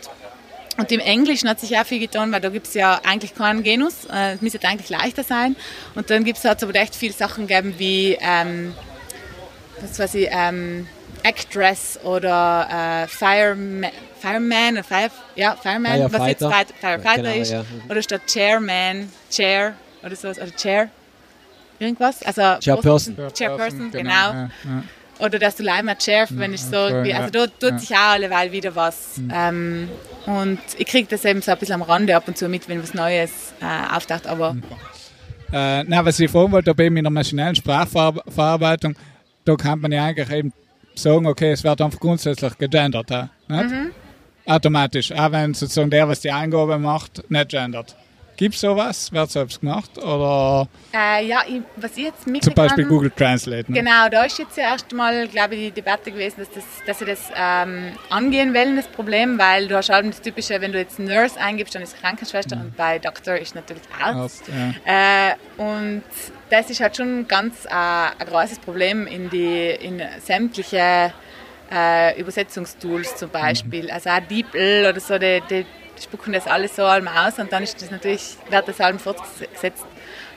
Und im Englischen hat sich auch viel getan, weil da gibt es ja eigentlich keinen Genus. Äh, es müsste eigentlich leichter sein. Und dann gibt es halt aber echt viele Sachen gegeben wie, ähm, was weiß ich, ähm, Actress oder äh, Fireman, Fireman oder Fire, ja, Fireman, was jetzt Firefighter genau, ist. Ja. Oder statt Chairman, Chair oder sowas, oder Chair, irgendwas. Also Chairperson. Chairperson, Chairperson genau. genau. Ja, ja. Oder dass du Leimer schärf, wenn ich so, also da tut ja. sich auch alleweil wieder was. Mhm. Ähm, und ich kriege das eben so ein bisschen am Rande ab und zu mit, wenn was Neues äh, auftaucht, aber... Mhm. Äh, na, was ich fragen wollte, eben in der maschinellen Sprachverarbeitung, da kann man ja eigentlich eben sagen, okay, es wird einfach grundsätzlich gegendert, äh? Mhm. Automatisch, auch wenn sozusagen der, was die Eingabe macht, nicht gendert. Gibt es sowas? Wird selbst gemacht? Oder äh, ja, ich, was ich jetzt mitgekriegt Zum Beispiel Google Translate. Ne? Genau, da ist jetzt ja erstmal, glaube ich, die Debatte gewesen, dass, das, dass sie das ähm, angehen wollen, das Problem, weil du hast halt das Typische, wenn du jetzt Nurse eingibst, dann ist Krankenschwester mhm. und bei Doktor ist natürlich Arzt. Arzt ja. äh, und das ist halt schon ganz äh, ein großes Problem in, die, in sämtliche äh, Übersetzungstools zum Beispiel. Also auch DeepL oder so, die, die spucken das alles so allem aus und dann ist das natürlich, wird das allem fortgesetzt.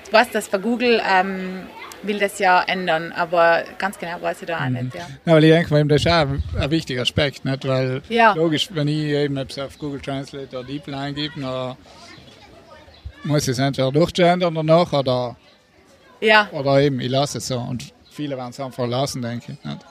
Ich weiß, dass bei Google ähm, will das ja ändern, aber ganz genau weiß ich da auch mhm. nicht. Ja. ja, weil ich denke, das ist auch ein wichtiger Aspekt, nicht? weil ja. logisch, wenn ich eben etwas auf Google Translate oder DeepL eingebe, dann muss ich es entweder durchgendern danach oder Ja. Oder eben, ich lasse es so. Und viele werden es einfach lassen, denke ich. Nicht?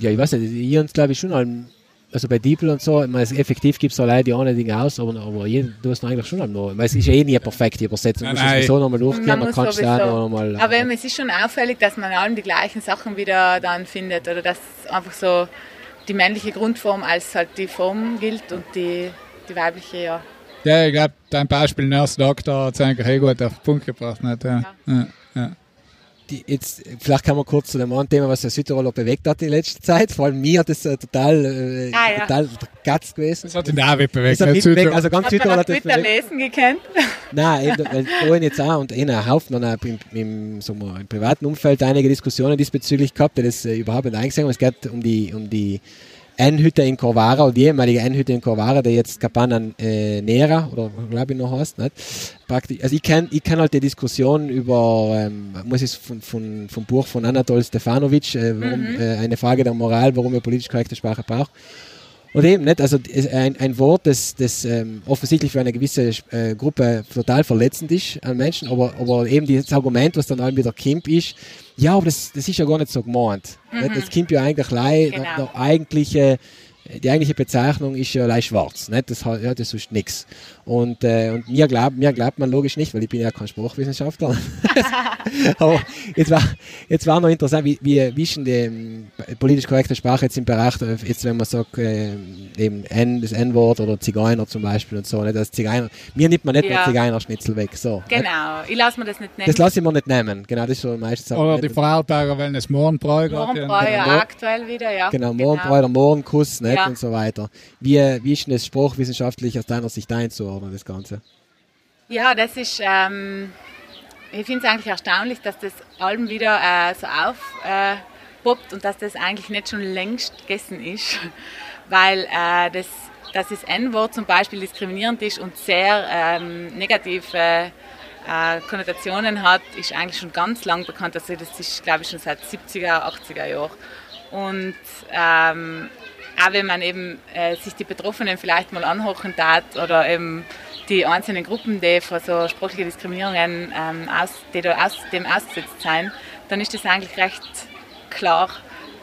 Ja, ich weiß nicht, ich uns glaube ich schon allem, also bei DeepL und so, ich meine, effektiv gibt es auch Leute, die ohne Dinge aus, aber, aber jeden, du hast eigentlich schon noch. Weil es ist ja eh nie eine perfekte Übersetzung. Du musst es so nochmal durchgehen, Man kann es sowieso. dann noch mal. Aber eben, es ist schon auffällig, dass man allem die gleichen Sachen wieder dann findet oder dass einfach so die männliche Grundform als halt die Form gilt und die, die weibliche ja. Ja, ich glaube, dein Beispiel Nurse Doctor hat es eigentlich eh gut auf den Punkt gebracht. Nicht? Ja. Ja. Ja. Die, jetzt, vielleicht kann man kurz zu dem anderen Thema, was der Südtiroler bewegt hat in letzter Zeit. Vor allem mir hat das äh, total, äh, Ah, ja. total gatz gewesen. Das hat ihn auch bewegt. Das hat nicht? mich bewegt, Südtirol. also ganz Hat Südtirol auf hat das bewegt. lesen gekannt? Nein, eben, weil vorhin jetzt auch und in einem Haufen dann auch im, im, sagen wir, im privaten Umfeld einige Diskussionen diesbezüglich gehabt, die das äh, überhaupt nicht eingesehen haben. Es geht um die, um die N-Hütte in Corvara oder die ehemalige N-Hütte in Corvara, die jetzt Capanan äh, Nera oder glaube ich noch heißt. Nicht? Praktisch, also ich kenne ich kenn halt die Diskussion über, ähm, muss ich von, von, vom Buch von Anatol Stefanovic, äh, warum, äh, eine Frage der Moral, warum wir politisch korrekte Sprache brauchen. Und eben nicht, also ein, ein Wort, das, das ähm, offensichtlich für eine gewisse äh, Gruppe total verletzend ist an Menschen, aber, aber eben dieses Argument, was dann allem wieder kommt, ist, ja, aber das, das ist ja gar nicht so gemeint. Nicht? Das kommt ja eigentlich Genau. der eigentliche, die eigentliche Bezeichnung ist ja leicht schwarz, nicht? Das, hat- ja, das ist nichts. Und, äh, und mir glaubt, mir glaubt man logisch nicht, weil ich bin ja kein Sprachwissenschaftler. Aber jetzt war, jetzt war noch interessant, wie, wie, wie ist denn die ähm, politisch korrekte Sprache jetzt im Bereich, jetzt wenn man sagt, äh, eben N, das N-Wort oder Zigeuner zum Beispiel und so, nicht? Das Zigeuner, mir nimmt man nicht Ja. mehr Zigeunerschnitzel weg, so. nicht? Genau, ich lasse mir das nicht nehmen. Das lasse ich mir nicht nehmen, genau, das ist so meistens Oder die Vorarlberger wollen das Mohrenbräu. Morgenbräu ja Genau. aktuell wieder, ja. Genau, Mohrenbräu oder Mohrenkuss, nicht? Ja. Und so weiter. Wie, wie ist denn das sprachwissenschaftlich aus deiner Sicht einzuordnen, das Ganze? Ja, das ist, ähm, ich finde es eigentlich erstaunlich, dass das allem wieder äh, so aufpoppt äh, und dass das eigentlich nicht schon längst gegessen ist, weil äh, das, dass das N-Wort zum Beispiel diskriminierend ist und sehr ähm, negative äh, Konnotationen hat, ist eigentlich schon ganz lang bekannt. Also das ist, glaube ich, schon seit 70er, 80er Jahren. Und ähm, auch wenn man eben äh, sich die Betroffenen vielleicht mal anhochen tat oder eben die einzelnen Gruppen, die vor so sprachlichen Diskriminierungen ähm, aus, die da aus, dem ausgesetzt sind, dann ist das eigentlich recht klar,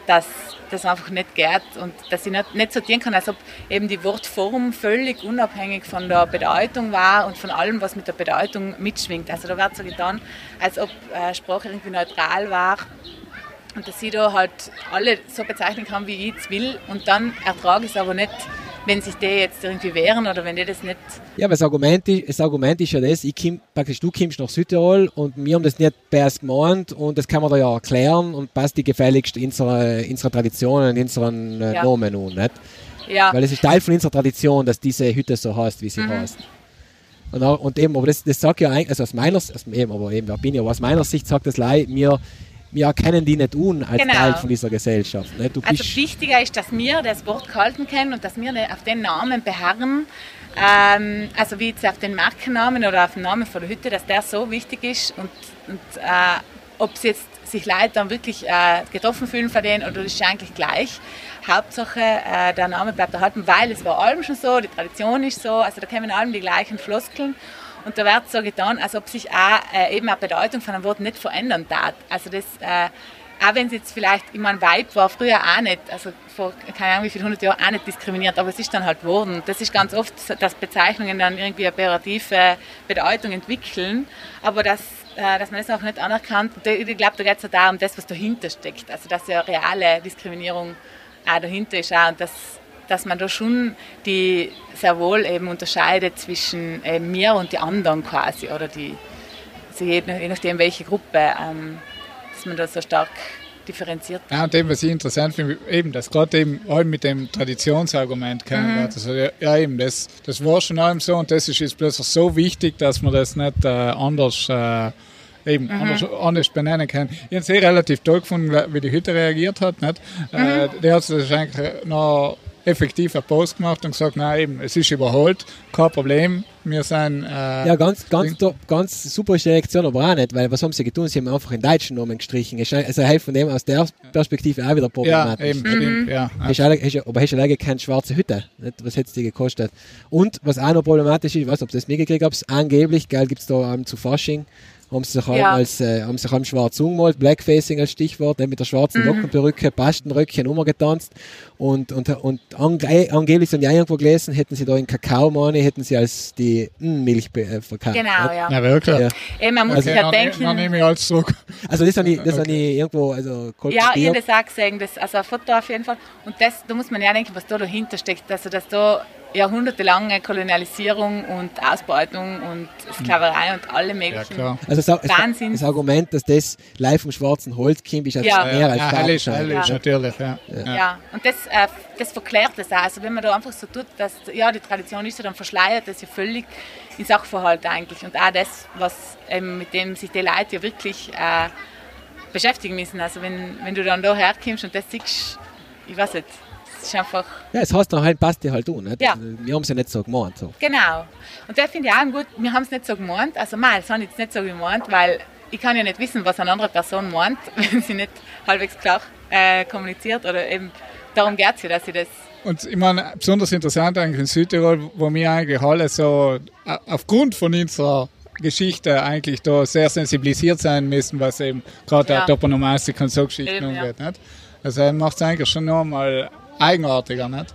dass das einfach nicht geht und dass ich nicht, nicht so tun kann, als ob eben die Wortform völlig unabhängig von der Bedeutung war und von allem, was mit der Bedeutung mitschwingt. Also da wird so getan, als ob äh, Sprache irgendwie neutral war und dass ich da halt alle so bezeichnen kann, wie ich es will und dann ertrage ich es aber nicht, wenn sich die jetzt irgendwie wehren oder wenn die das nicht... Ja, aber das Argument, ist, das Argument ist ja das, ich komm, praktisch du kommst nach Südtirol und wir haben das nicht best gemeint und das kann man da ja erklären und passt die gefälligst in unsere, unsere Traditionen, in unseren äh, Ja. Namen an, nicht? Ja, Weil es ist Teil von unserer Tradition, dass diese Hütte so heißt, wie sie Mhm. heißt. Und, auch, und eben, aber das, das sagt ja eigentlich, also aus meiner Sicht, also eben, aber eben, bin ich, aber aus meiner Sicht sagt das Leid, wir, wir erkennen die nicht un als Genau. Teil von dieser Gesellschaft. Du Also wichtiger ist, dass wir das Wort gehalten kennen und dass wir ne- auf den Namen beharren, ähm, also wie jetzt auf den Markennamen oder auf den Namen von der Hütte, dass der so wichtig ist und, und äh, ob es jetzt sich Leute dann wirklich äh, getroffen fühlen von denen oder das ist eigentlich gleich. Hauptsache, äh, der Name bleibt erhalten, weil es war allem schon so, die Tradition ist so, also da kommen allem die gleichen Floskeln. Und da wird so getan, als ob sich auch äh, eben eine Bedeutung von einem Wort nicht verändern darf. Also das, äh, auch wenn es jetzt vielleicht, ich meine, Weib war früher auch nicht, also vor keine Ahnung wie viele hundert Jahren auch nicht diskriminiert, aber es ist dann halt geworden. Das ist ganz oft, dass Bezeichnungen dann irgendwie eine pejorative Bedeutung entwickeln, aber dass, äh, dass man das auch nicht anerkannt. Ich glaube, da geht es ja darum, das, was dahinter steckt. Also dass ja reale Diskriminierung auch dahinter ist auch und dass, dass man da schon die sehr wohl eben unterscheidet zwischen äh, mir und die anderen quasi oder die, also je, nachdem welche Gruppe, ähm, dass man da so stark differenziert. Ja, und eben, was ich interessant finde, eben, dass gerade eben allem mit dem Traditionsargument kennen Mhm. Also, ja, eben, das, das war schon allem so und das ist jetzt plötzlich so wichtig, dass man das nicht äh, anders, äh, eben, Mhm. anders, anders benennen kann. Ich habe es eh relativ toll gefunden, wie die Hütte reagiert hat. Nicht? Äh, Mhm. der hat das eigentlich noch effektiv einen Post gemacht und gesagt, nein, eben, es ist überholt, kein Problem, wir sind... Äh, Ja, ganz, ganz, top, ganz super ist die Reaktion, aber auch nicht, weil was haben sie getan? Sie haben einfach den deutschen Namen gestrichen. Ist Also helfen von dem aus der Perspektive auch wieder ja, problematisch. eben, stimmt, ja. Hast du alle- hast aber hast du alleine keine schwarze Hütte? Nicht? Was hätte es dir gekostet? Und was auch noch problematisch ist, ich weiß nicht, ob du das mitgekriegt habt, angeblich, geil, gibt es da ähm, zu Fasching haben sie sich halt Ja. als, äh, haben sich halt schwarz umgemalt, Blackfacing als Stichwort, mit der schwarzen Mhm. Lockenperücke, Bastenröckchen umgetanzt und, und, und ange angeblich, haben die auch irgendwo gelesen, hätten sie da in Kakaomani, hätten sie als die mm, Milch äh, verkauft. Genau, ne? ja. Ja, wirklich. Ja. Eben, man muss Also, sich Okay, ja dann, denken. dann nehme ich alles zurück. Also das habe ich, das hab ich irgendwo also Ja, ich habe das auch gesehen, das, also ein Foto auf jeden Fall. Und das, da muss man ja denken, was da dahinter steckt. Also, dass da jahrhundertelange Kolonialisierung und Ausbeutung und Sklaverei und alle Ja, möglichen. klar. Also das, Wahnsinn. das Argument, dass das live vom schwarzen Holz kommt, ist Ja. mehr als ja, ist Ja. natürlich, ja. Ja. und das, äh, das verklärt das auch. Also wenn man da einfach so tut, dass ja, die Tradition ist ja, dann verschleiert das ja völlig den Sachverhalt eigentlich. Und auch das, was ähm, mit dem sich die Leute ja wirklich äh, beschäftigen müssen. Also wenn, wenn du dann da herkommst und das siehst, ich weiß nicht, es ist einfach, Ja, es heißt noch halt, passt dir halt an. Nicht? Ja. Also, Wir haben es ja nicht so gemeint. So. genau. Und das finde ich auch gut, wir haben es nicht so gemeint, also mal, es haben jetzt nicht so gemeint, weil ich kann ja nicht wissen, was eine andere Person meint, wenn sie nicht halbwegs klar äh, kommuniziert oder eben darum geht es ja, dass sie das Und ich meine, besonders interessant eigentlich in Südtirol, wo wir eigentlich alle so a- aufgrund von unserer Geschichte eigentlich da sehr sensibilisiert sein müssen, was eben gerade Ja. der Toponomastik und so Geschichten Eben, ja. umgeht. Nicht? Also macht es eigentlich schon nochmal eigenartiger, nicht?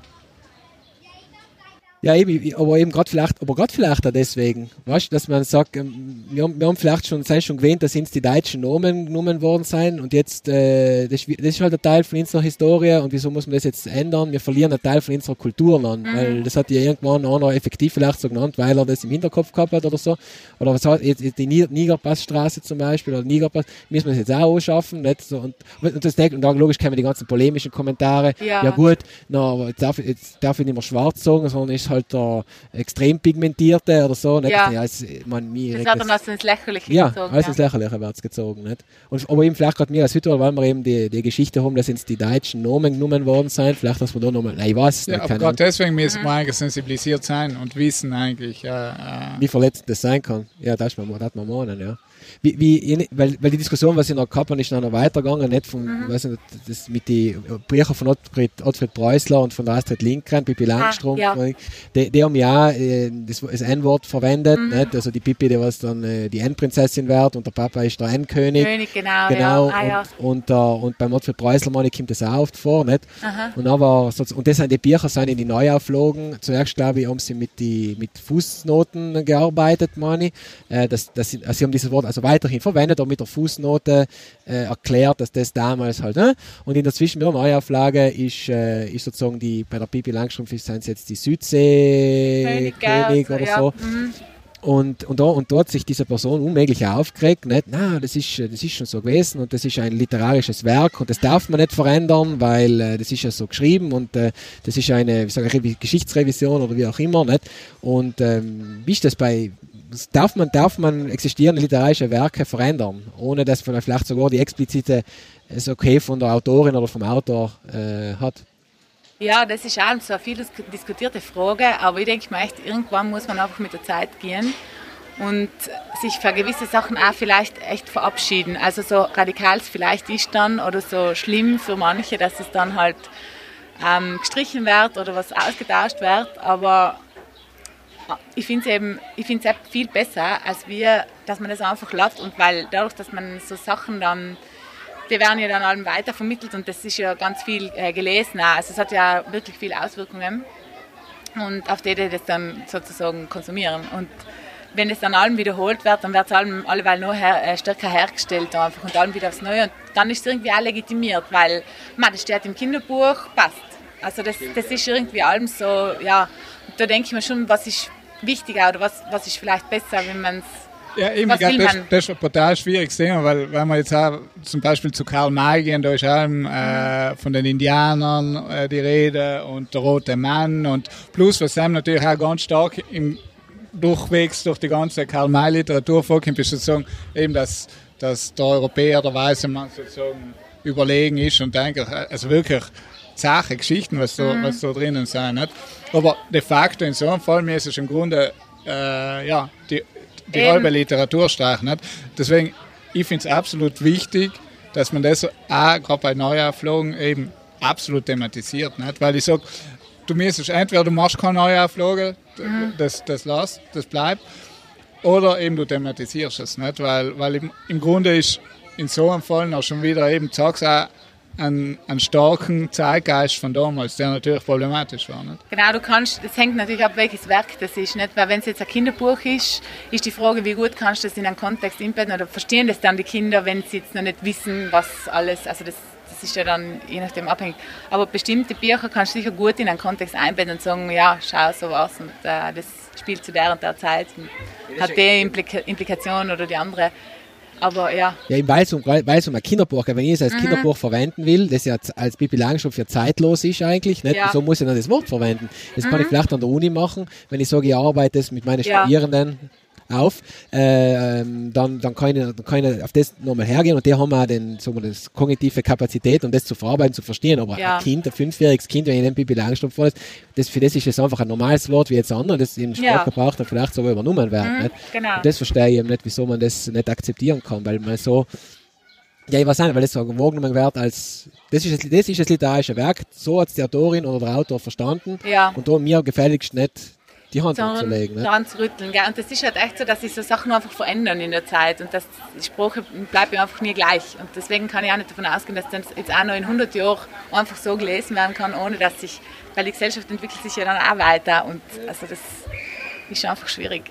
Ja, eben, aber eben gerade vielleicht, aber gerade vielleicht auch deswegen, weißt dass man sagt, ähm, wir haben, wir haben vielleicht schon, sind schon gewöhnt, dass uns die deutschen Nomen genommen worden sein und jetzt, äh, das, ist- das ist halt ein Teil von unserer Historie und wieso muss man das jetzt ändern? Wir verlieren einen Teil von unserer Kultur an, weil das hat ja irgendwann einer effektiv vielleicht so genannt, weil er das im Hinterkopf gehabt hat oder so. Oder was hat jetzt, die Niger- Nigerpassstraße zum Beispiel oder Nigerpass, müssen wir das jetzt auch anschaffen, nicht? So, und, und das denkt, und dann logisch kommen die ganzen polemischen Kommentare, Ja. ja gut, na, aber jetzt darf, ich- jetzt darf ich nicht mehr schwarz sagen, sondern ist halt der extrem pigmentierte oder so. Nicht? Ja. es, man, mir Das das- dann also ins Lächerliche ja, gezogen. alles ins Lächerliche wird gezogen. Nicht? Und, aber eben vielleicht gerade mir als Südtirol, weil wir eben die, die Geschichte haben, dass jetzt die deutschen Nomen genommen worden sind, vielleicht, dass wir da nochmal, nein, ich weiß es Ja, nicht, aber gerade deswegen müssen Mhm. wir eigentlich sensibilisiert sein und wissen eigentlich, äh, äh, wie verletzend das sein kann. Ja, das man, das man meinen, ja. Wie, wie, weil, weil die Diskussion, was ich noch gehabt habe, ist noch weitergegangen, nicht von, Mhm. weiß nicht, das mit den Büchern von Ottfried, Ottfried Preußler und von der Astrid Lindgren, Pippi Langstrumpf, ja. die, die haben ja äh, das, das N-Wort verwendet, Mhm. nicht? also die Pippi, die was dann äh, die Endprinzessin wird und der Papa ist der Endkönig. König, genau. Genau, ja. Ah, ja. und, und, äh, und beim Ottfried Preußler meine ich, kommt das auch oft vor, nicht? Aha. Und aber und das sind die Bücher sind in die Neuauflagen. Zuerst glaube ich, haben sie mit die mit Fußnoten gearbeitet, meine ich. Äh, das, das, sind- also sie haben dieses Wort also weiterhin verwendet, aber mit der Fußnote äh, erklärt, dass das damals halt. Ne? Und in der Zwischen mit der Neuauflage ist, äh, ist sozusagen die bei der Pipi Langstrumpf ist sind es jetzt die Südsee König, oder ja. so. Mhm. Und, und, da, und hat sich diese Person unmöglich aufgeregt. Nicht? Na, das ist, das ist schon so gewesen und das ist ein literarisches Werk und das darf man nicht verändern, weil äh, das ist ja so geschrieben und äh, das ist eine wie sage ich, Revi- Geschichtsrevision oder wie auch immer. Nicht? Und ähm, wie ist das bei darf man, darf man existierende literarische Werke verändern, ohne dass man vielleicht sogar die explizite es okay von der Autorin oder vom Autor äh, hat? Ja, das ist auch so eine viel dis- diskutierte Frage, aber ich denke mir echt, irgendwann muss man einfach mit der Zeit gehen und sich für gewisse Sachen auch vielleicht echt verabschieden. Also so radikal es vielleicht ist dann oder so schlimm für manche, dass es dann halt ähm, gestrichen wird oder was ausgetauscht wird, aber ich finde es eben, ich finde es viel besser, als wir, dass man das einfach lässt und weil dadurch, dass man so Sachen dann die werden ja dann allem weitervermittelt und das ist ja ganz viel äh, gelesen. Also es hat ja wirklich viele Auswirkungen und auf die, die das dann sozusagen konsumieren. Und wenn es dann allem wiederholt wird, dann wird es allem alleweil noch her, äh, stärker hergestellt einfach und allem wieder aufs Neue. Und dann ist es irgendwie auch legitimiert, weil man, das steht im Kinderbuch, passt. Also das, das ist irgendwie allem so, ja, da denke ich mir schon, was ist wichtiger oder was, was ist vielleicht besser, wenn man es Ja, eben, Was ich glaub, will das, das ist ein total schwieriges Thema, weil wenn wir jetzt auch zum Beispiel zu Karl May gehen, da ist auch äh, von den Indianern äh, die Rede und der rote Mann und plus, was einem natürlich auch ganz stark im Durchwegs durch die ganze Karl May Literatur vorkommt, ist sozusagen eben, dass, dass der Europäer, der weiße Mann sozusagen überlegen ist und eigentlich, also wirklich Sache, Geschichten, was da, was da drinnen sind. Nicht? Aber de facto in so einem Fall mir ist es im Grunde äh, ja, die, die Eben. halbe Literatur streichen. Nicht? Deswegen, ich finde es absolut wichtig, dass man das auch gerade bei Neuauflagen eben absolut thematisiert. Nicht? Weil ich sage, du müsstest entweder du machst keine Neuauflage, d- das, das lass, das bleibt. oder eben du thematisierst es nicht, weil, weil im, im Grunde ist in so einem Fall auch schon wieder eben, sagst auch, einen, einen starken Zeitgeist von damals, der natürlich problematisch war. Nicht? Genau, du kannst, es hängt natürlich ab, welches Werk das ist. Nicht? Weil wenn es jetzt ein Kinderbuch ist, ist die Frage, wie gut kannst du das in einen Kontext einbetten oder verstehen das dann die Kinder, wenn sie jetzt noch nicht wissen, was alles, also das, das ist ja dann je nachdem abhängig. Aber bestimmte Bücher kannst du sicher gut in einen Kontext einbetten und sagen, ja, schau, so was und äh, das spielt zu der und der Zeit und hat die Implika Implikation oder die andere. Aber ja. Ja, weil es um, weil's um ein Kinderbuch. Wenn ich es als mhm. Kinderbuch verwenden will, das ja als Bibi Langstrumpf ja zeitlos ist eigentlich, nicht? Ja. so muss ich dann das Wort verwenden. Das mhm. kann ich vielleicht an der Uni machen, wenn ich sage, ich arbeite es mit meinen ja. Studierenden auf, äh, ähm, dann, dann, kann ich, dann kann ich auf das nochmal hergehen und die haben auch den, wir, das kognitive Kapazität, um das zu verarbeiten, zu verstehen. Aber ja. ein Kind, ein fünfjähriges Kind, wenn ich den Bibi Langstrumpf ist, das, für das ist es einfach ein normales Wort wie jetzt andere, das im Sprachgebrauch dann vielleicht so übernommen wird. Mhm, genau. Und das verstehe ich eben nicht, wieso man das nicht akzeptieren kann, weil man so ja, ich weiß nicht, weil das so wahrgenommen wird als, das ist, das ist das literarische Werk, so hat es die Autorin oder der Autor verstanden. Ja. Und da mir gefälligst nicht die Hand anzulegen. Ne? Daran zu rütteln. Gell? Und das ist halt echt so, dass sich so Sachen einfach verändern in der Zeit und dass die Sprache bleibt ja einfach nie gleich. Und deswegen kann ich auch nicht davon ausgehen, dass das jetzt auch noch in 100 Jahren einfach so gelesen werden kann, ohne dass sich, weil die Gesellschaft entwickelt sich ja dann auch weiter und also das ist einfach schwierig.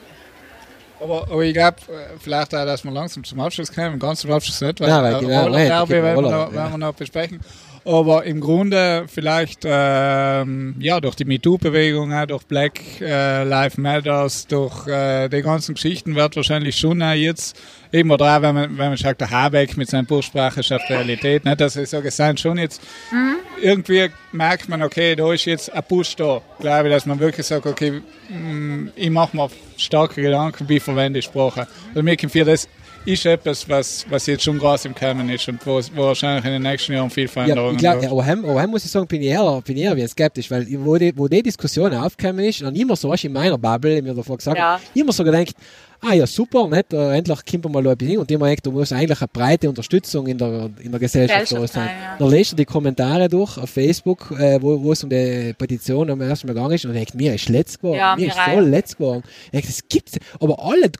Aber, aber ich glaube, äh, vielleicht auch, dass wir langsam zum Abschluss kommen, ganz zum Abschluss nicht, weil, ja, weil genau, Roller, ja, werden, wir noch, werden wir noch besprechen. Aber im Grunde vielleicht ähm, ja durch die MeToo-Bewegung, durch Black äh, Lives Matters, durch äh, die ganzen Geschichten wird wahrscheinlich schon jetzt eben oder auch, wenn man, wenn man sagt, der Habeck mit seiner Buchsprache schafft Realität, ne, dass ich so gesagt schon jetzt mhm. irgendwie merkt man, okay, da ist jetzt ein Push da, glaube ich, dass man wirklich sagt, okay, mm, ich mache mir starke Gedanken, wie verwende ich Sprache. Also mir kommt das ist etwas, was, was jetzt schon groß im Kern ist und wo, wo wahrscheinlich in den nächsten Jahren viel Veränderungen ja, glaub, ja, aber, aber muss ich sagen, bin ich eher, bin ich eher wie skeptisch, weil wo die, wo die Diskussion aufgekommen ist, und immer so, was in meiner Bubble, ich mir davor gesagt, ja. immer so gedacht, ah ja, super, nicht? Uh, endlich kommt mal ein bisschen und die haben da muss eigentlich eine breite Unterstützung in der, in der Gesellschaft da sein. Ja. Dann lest du die Kommentare durch auf Facebook, äh, wo, wo es um die Petition am ersten Mal gegangen ist und denkt, mir ist letzt geworden, ja, mir ist voll letzt geworden. Ich das gibt's, aber alle,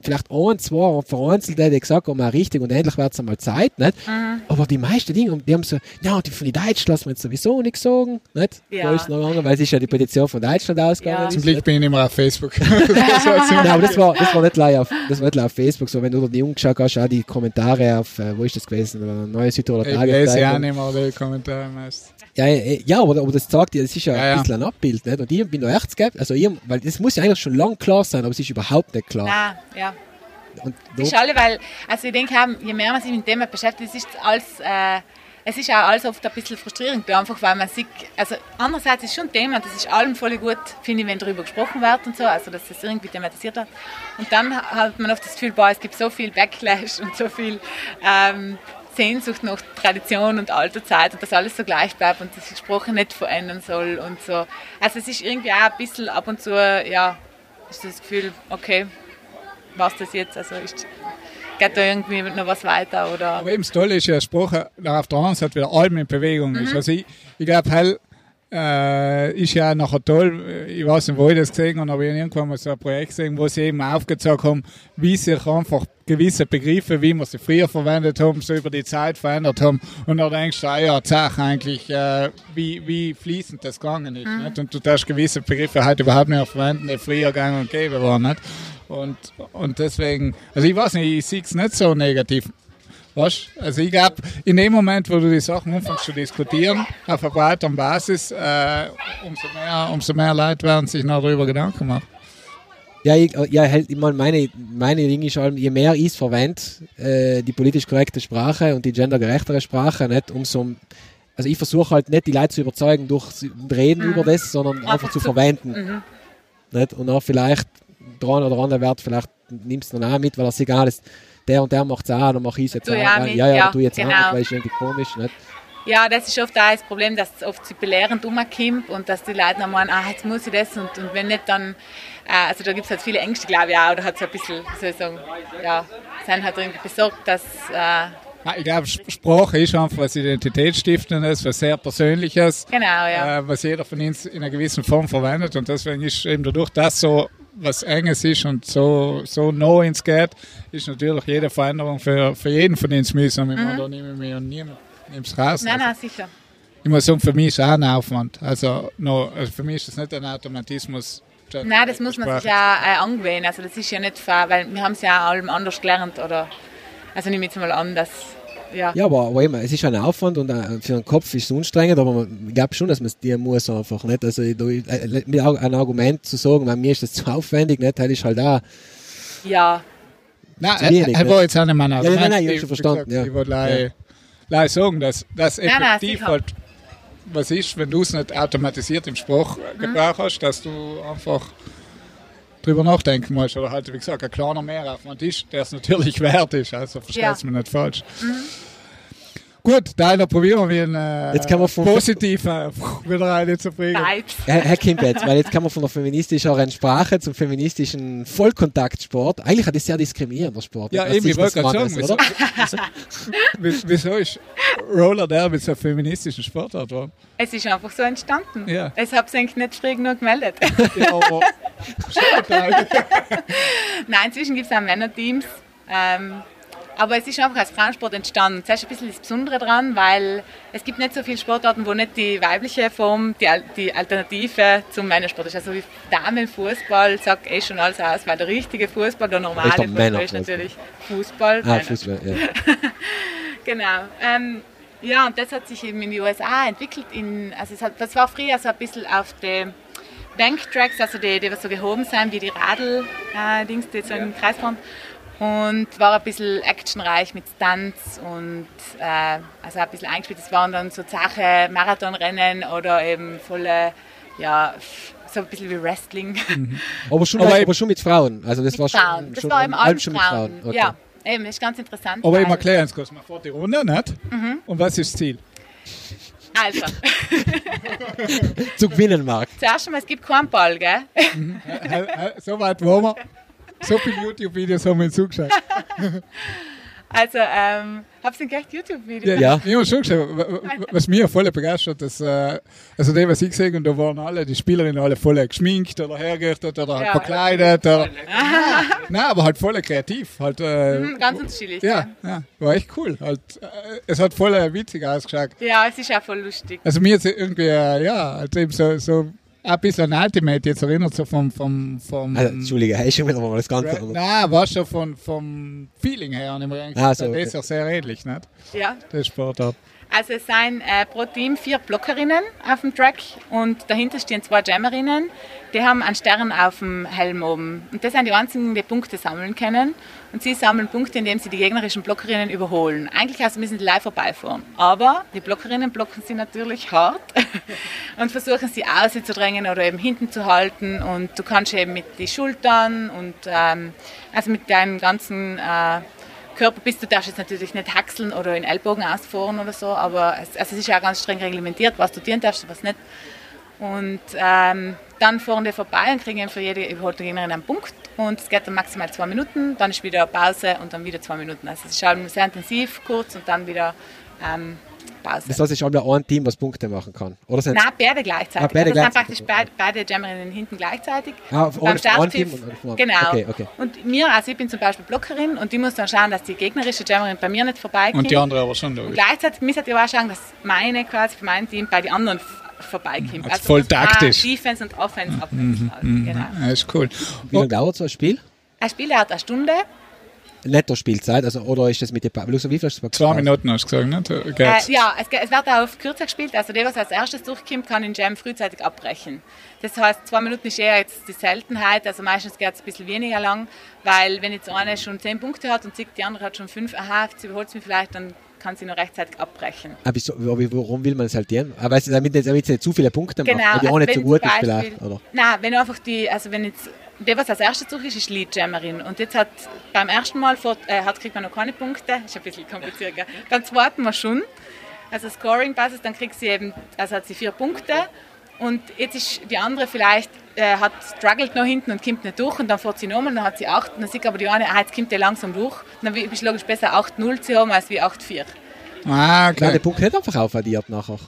vielleicht ein, zwei vereinzelte, die gesagt haben, richtig und endlich wird es einmal Zeit, nicht? Mhm. Aber die meisten Dinge, die haben so, ja, und die von den Deutschen lassen wir jetzt sowieso nichts sagen, nicht? Ja. ist noch gegangen, weil es ist ja die Petition von Deutschland ausgegangen. Ja. Zum Glück bin ich nicht mehr auf Facebook. Nein, aber das war, das war nicht live auf, das war nicht auf Facebook so, wenn du die umgeschaut hast, auch die Kommentare auf, äh, wo ist das gewesen, neue Südtiroler Tage. Ich lese ja nicht mal die Kommentare meist. Ja, ja, aber, aber das zeigt dir, das ist ja, ja ein bisschen ein Abbild, nicht? Und ich bin da echt skeptisch, also ich, weil das muss ja eigentlich schon lang klar sein, aber es ist überhaupt nicht klar. Nein, ja. Und ist alle, weil, also ich denke, je mehr man sich mit dem Thema beschäftigt, ist als äh, es ist auch alles oft ein bisschen frustrierend, einfach weil man sieht, also andererseits ist schon ein Thema, das ist allem voll gut, finde ich, wenn darüber gesprochen wird und so, also dass das irgendwie thematisiert wird. Und dann hat man oft das Gefühl, boah, es gibt so viel Backlash und so viel ähm, Sehnsucht nach Tradition und alter Zeit und dass alles so gleich bleibt und dass sich Sprache nicht verändern soll und so. Also es ist irgendwie auch ein bisschen ab und zu, ja, ist das Gefühl, okay, was das jetzt, also ist geht da irgendwie noch was weiter. Oder? Aber eben das Tolle ist ja, Sprache auf der anderen Seite wieder allem in Bewegung mhm. ist. Also ich, ich glaube, hell äh, ist ja nachher toll, ich weiß nicht, wo ich das gesehen habe, aber ich habe irgendwann mal so ein Projekt gesehen, wo sie eben aufgezeigt haben, wie sich einfach gewisse Begriffe, wie wir sie früher verwendet haben, so über die Zeit verändert haben. Und dann denkst du, ah ja, sag eigentlich, äh, wie, wie fließend das gegangen ist. Mhm. Nicht? Und du darfst gewisse Begriffe heute überhaupt nicht mehr verwenden, die früher gegangen und gäbe waren. Nicht? Und, und deswegen, also ich weiß nicht, ich sehe es nicht so negativ. Weißt? Also ich glaube, in dem Moment, wo du die Sachen anfängst zu diskutieren, auf einer breiteren Basis, äh, umso, mehr, umso mehr Leute werden sich noch darüber Gedanken machen. Ja, ich, ja ich meine, meine, meine Dinge ist allem, je mehr ich es verwende, äh, die politisch korrekte Sprache und die gendergerechtere Sprache, nicht umso also ich versuche halt nicht die Leute zu überzeugen durch Reden mhm. über das, sondern einfach, einfach zu, zu verwenden. Mhm. Nicht? Und auch vielleicht dran oder andere Wert, vielleicht nimmst du dann auch mit, weil das egal ist, der und der macht es auch, dann mache ich es jetzt du auch. Ja, mit, ja, ja, ja, du jetzt genau. auch nicht, weil es irgendwie komisch nicht? Ja, das ist oft auch das Problem, dass es oft zu belehrend umkommt und dass die Leute dann meinen, ah, jetzt muss ich das und, und wenn nicht, dann, äh, also da gibt es halt viele Ängste, glaube ich auch, oder hat so ein bisschen, soll ich sagen, ja, sind halt irgendwie besorgt, dass... Äh, ich glaube, Sprache ist einfach was Identitätsstiftendes, was sehr Persönliches. Genau, ja. Äh, was jeder von uns in einer gewissen Form verwendet. Und deswegen ist eben dadurch, dass so was Enges ist und so, so no ins geht, ist natürlich jede Veränderung für, für jeden von uns mühsam. Ich meine, da nehme ich mich und niemand nimmt es raus. Nein, Also, nein, sicher. ich muss sagen, für mich ist es auch ein Aufwand. Also, no, also für mich ist das nicht ein Automatismus. Nein, das muss man sich ja äh, angewöhnen. Also das ist ja nicht, fair, weil wir haben es ja allem anders gelernt. Oder, also nehme ich jetzt mal an, dass, ja. Ja, aber, aber immer, es ist ein Aufwand und äh, für den Kopf ist es anstrengend, aber man, ich glaube schon, dass man es dir muss einfach nicht. Also äh, mit au- ein Argument zu sagen, weil mir ist das zu aufwendig, nicht, das ist halt auch. ja. Nein, er, wenig, er ne? war jetzt auch nicht mein nein, Argument. nein, ich hab Ich- schon wie verstanden, gesagt, ja. Ich wollte gleich- gleich sagen, dass das Nein, nein, effektiv halt was ist, wenn du es nicht automatisiert im Sprachgebrauch hast, dass du einfach drüber nachdenken musst. Oder halt, wie gesagt, ein kleiner Mehraufwand ist, der es natürlich wert ist. Also verstehst Ja. du mich nicht falsch. Gut, da probieren wir einen äh, Jetzt kann man von- positiven wieder eine zu bringen. Vibes. Herr, Herr Kimpetz, weil jetzt kann man von der feministischeren Sprache zum feministischen Vollkontaktsport. Eigentlich hat das sehr diskriminierender Sport. Ja, eben, ich sich das wollte gerade sagen, ist, wieso, oder? wieso, wieso ist Roller Derby so ein feministischen Sportart geworden? Es ist einfach so entstanden. Ja. Ich habe es eigentlich nicht früh genug gemeldet. Ja, aber schaut halt. Nein, inzwischen gibt es auch Männerteams. Ähm, aber es ist einfach als Frauensport entstanden. Das ist ein bisschen das Besondere dran, weil es gibt nicht so viele Sportarten, wo nicht die weibliche Form die, die Alternative zum Männersport ist. Also wie Damenfußball sagt eh schon alles aus, weil der richtige Fußball, der normale Fußball ist Männerfußball. natürlich Fußball. Ah, Männer. Fußball, ja. Genau. Ähm, ja, und das hat sich eben in den USA entwickelt. In, also es hat, das war früher so ein bisschen auf den Banktracks, also die, die was so gehoben sind, wie die Radl-Dings, die so im Kreis fahren. Und war ein bisschen actionreich mit Stunts und äh, also ein bisschen eingespielt. Das waren dann so Sachen, Marathonrennen oder eben volle, ja, so ein bisschen wie Wrestling. Aber, schon, Aber aber, schon mit Frauen. Also das mit war Frauen. schon, Das schon war eben allem schon Frauen. mit Frauen. Okay. Ja, eben, das ist ganz interessant. Aber ich erkläre uns kurz, man fährt die Runde, nicht? Und was ist das Ziel? Also, Zu gewinnen, Marc. zuerst einmal, es gibt keinen Ball, gell? Äh, so weit waren wir. So viele YouTube-Videos haben wir uns zugeschaut. Also, ähm, hab's denn gleich YouTube-Video? Ja. Ich habe schon geschaut, was mich voll begeistert, dass, äh, also die, was ich gesehen und da waren alle, die Spielerinnen alle voll geschminkt oder hergerichtet oder halt Ja. verkleidet. Oder, Nein, aber halt voll kreativ. Halt, äh, Mhm, Ganz unterschiedlich. ja, ja, war echt cool. Halt, äh, es hat voll äh, witzig ausgeschaut. Ja, es ist auch voll lustig. Also mir jetzt irgendwie, äh, ja, halt eben so, so ein bisschen an Ultimate jetzt erinnert, so vom, vom, vom Also, Entschuldige, hey, schon wieder mal das Ganze. Ra- Nein, war schon von, vom Feeling her. Und ich mir eigentlich Ah, so, Das okay. ist ja sehr ähnlich, nicht? Ja. Der Sportart. Also es sind äh, pro Team vier Blockerinnen auf dem Track und dahinter stehen zwei Jammerinnen. Die haben einen Stern auf dem Helm oben. Und das sind die einzigen, die Punkte sammeln können. Und sie sammeln Punkte, indem sie die gegnerischen Blockerinnen überholen. Eigentlich also müssen sie live vorbeifahren. Aber die Blockerinnen blocken sie natürlich hart und versuchen sie auszudrängen oder eben hinten zu halten. Und du kannst eben mit den Schultern und ähm, also mit deinem ganzen äh, Körper bist. Du darfst jetzt natürlich nicht haxeln oder in Ellbogen ausfahren oder so, aber es, also es ist ja ganz streng reglementiert, was du tun darfst und was nicht. Und ähm, dann fahren die vorbei und kriegen für jede überholte Gegnerin einen Punkt. Und es geht dann maximal zwei Minuten, dann ist wieder Pause und dann wieder zwei Minuten. Also es ist halt sehr intensiv, kurz und dann wieder ähm, Pause. Das heißt, es ist einmal ein Team, was Punkte machen kann. Oder sind Nein, beide gleichzeitig. Ah, beide also es sind gleichzeitig. praktisch beide, beide Jammerinnen hinten gleichzeitig. Ah, Beim Startpfiff, Team und- und- Genau. Okay, okay. Und mir, also ich bin zum Beispiel Blockerin und ich muss dann schauen, dass die gegnerische Jammerin bei mir nicht vorbeikommt. Und die andere aber schon Und logisch. gleichzeitig muss ich auch schauen, dass meine quasi für mein Team bei den anderen vorbeikommt. Also voll dass man taktisch. Defense und Offense abwechseln halt. Genau. Ja, ist cool. Wie lange dauert so ein Spiel? Ein Spiel dauert eine Stunde. Netto-Spielzeit, also, oder ist das mit der Pa- Luxa, wie viel hast du Zwei Minuten hast du gesagt, nicht? Äh, Geht's? ja, es, es wird auch auf kürzer gespielt. Also der, was als erstes durchkommt, kann den Jam frühzeitig abbrechen. Das heißt, zwei Minuten ist eher jetzt die Seltenheit. Also meistens geht es ein bisschen weniger lang, weil wenn jetzt eine schon zehn Punkte hat und sieht, die andere hat schon fünf, aha, sie überholt mich vielleicht, dann kann sie noch rechtzeitig abbrechen. Ah, wieso, aber warum will man es halt dienen? Aber es- damit, damit sie nicht zu viele Punkte Genau. macht, die auch also nicht so gut ist vielleicht. Oder? Nein, wenn einfach die, also wenn jetzt, der, was als erstes durch ist, ist Lead Jammerin. Und jetzt hat beim ersten Mal vor, äh, hat, kriegt man noch keine Punkte, ist ein bisschen kompliziert, gell? beim zweiten Mal schon. Also Scoring Basis, dann kriegt sie eben, also hat sie vier Punkte. Und jetzt ist die andere vielleicht, äh, hat struggelt noch hinten und kommt nicht durch und dann fährt sie nochmal, dann hat sie 8 und dann sieht aber die eine, ah, jetzt kommt der langsam durch. Und dann ist logisch besser 8-0 zu haben als wie 8-4. Ah, Nein, der. Punkt nicht einfach aufaddiert nachher.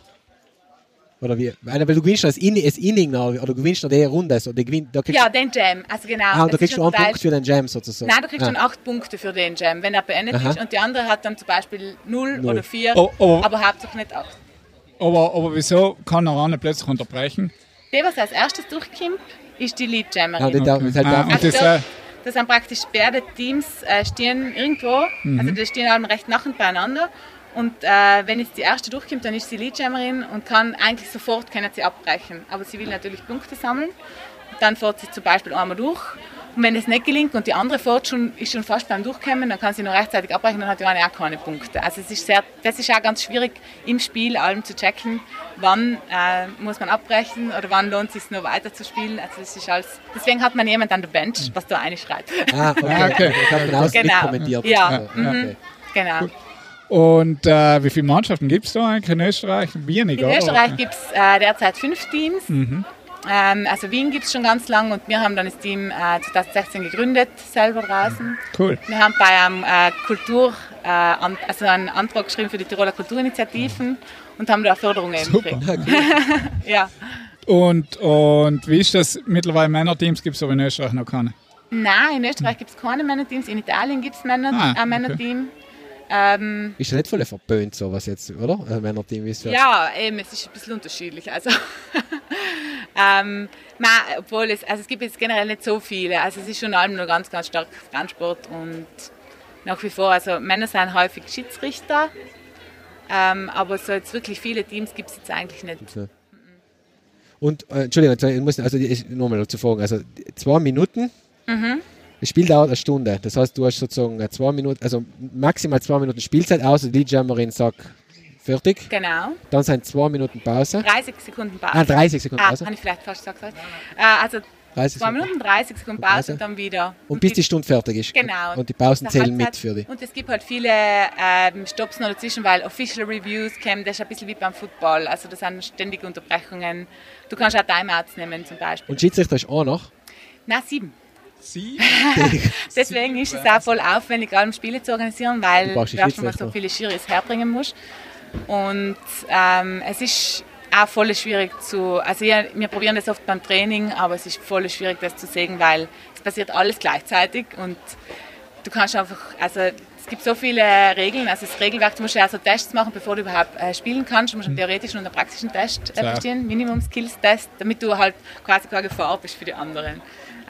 Oder wie? Weil du gewinnst das, In das Inning noch, oder du gewinnst noch die Runde. So, die gewinn, da kriegst Ja, den Jam, also genau. ah, und da kriegst du einen Punkt für den Jam sozusagen. Nein, du kriegst ah. schon acht Punkte für den Jam, wenn er beendet Aha. ist. Und die andere hat dann zum Beispiel null, Null. oder vier, Oh, oh. aber hauptsächlich nicht acht. Aber, aber wieso kann er eine plötzlich unterbrechen? Die, was als erstes durchkommt, ist die Lead Jammerin. Ja, die darf, Okay. halt Ah, und das, da- äh, Das sind praktisch beide Teams äh, stehen irgendwo, Mhm. also die stehen alle recht nachend beieinander. Und äh, wenn jetzt die erste durchkommt, dann ist sie Leadjammerin und kann eigentlich sofort können sie abbrechen. Aber sie will natürlich Punkte sammeln. Dann fährt sie zum Beispiel einmal durch. Und wenn es nicht gelingt und die andere fährt schon, ist schon fast beim Durchkommen, dann kann sie noch rechtzeitig abbrechen, dann hat die eine auch keine Punkte. Also es ist sehr, das ist auch ganz schwierig im Spiel allem zu checken, wann äh, muss man abbrechen oder wann lohnt es sich noch weiter zu spielen. Also das ist alles, deswegen hat man jemand an der Bench, was da einschreit. ah, okay. Ah, okay. Ich habe genau Genau. mitkommentiert. Ja, Also, mhm. okay. Genau. Und äh, wie viele Mannschaften gibt es da eigentlich in Österreich? Wenig, In oder? Österreich gibt es äh, derzeit fünf Teams. Ähm, also Wien gibt es schon ganz lang und wir haben dann das Team äh, 2016 gegründet, selber draußen. Cool. Wir haben bei einem äh, Kultur, äh, also einen Antrag geschrieben für die Tiroler Kulturinitiativen und haben da Förderungen Super. gekriegt. Ja. Und, und wie ist das? Mittlerweile Männerteams gibt es aber in Österreich noch keine. Nein, in Österreich gibt es keine Männerteams, in Italien gibt es Männer, Ah, ein okay. Ähm, Ist ja nicht voll verböhnt, sowas jetzt, oder? Also, wenn er Team ist. Ja, eben, es ist ein bisschen unterschiedlich. Also, ähm, nein, obwohl es, also es gibt jetzt generell nicht so viele. Also es ist schon allem nur ganz, ganz stark Frauensport und nach wie vor, also Männer sind häufig Schiedsrichter, ähm, aber so jetzt wirklich viele Teams gibt es jetzt eigentlich nicht. Und, äh, Entschuldigung, ich muss also ich- nur mal zu fragen. Also zwei Minuten. Mhm. Das Spiel dauert eine Stunde. Das heißt, du hast sozusagen äh, zwei Minuten, also maximal zwei Minuten Spielzeit aus. Die Jammerin sagt fertig. Genau, Dann sind zwei Minuten Pause. 30 Sekunden Pause. Ah, 30 Sekunden Ah, Pause. habe ich vielleicht falsch gesagt. Äh, also 30 zwei Sekunden. Minuten, 30 Sekunden Pause. Und dann wieder. Und bis die Stunde fertig ist. Genau. Und die Pausen zählen mit Halbzeit. für dich. Und es gibt halt viele ähm, Stops noch dazwischen, weil Official Reviews kommen, das ist ein bisschen wie beim Football. Also das sind ständige Unterbrechungen. Du kannst auch Timeouts nehmen zum Beispiel. Und Schiedsrichter ist auch noch. Nein, sieben. Sie? Deswegen ist es auch voll aufwendig, allem Spiele zu organisieren, weil Du Schiedsrichter. so viele Schiris herbringen musst. Und ähm, es ist auch voll schwierig zu, also ja, wir probieren das oft beim Training, aber es ist voll schwierig, das zu sehen, weil es passiert alles gleichzeitig und du kannst einfach, also es gibt so viele Regeln, also das Regelwerk, du musst ja auch so Tests machen, bevor du überhaupt äh, spielen kannst. Du musst einen theoretischen und einen praktischen Test äh, Klar. bestehen, Minimum-Skills-Test, damit du halt quasi keine Gefahr bist für die anderen.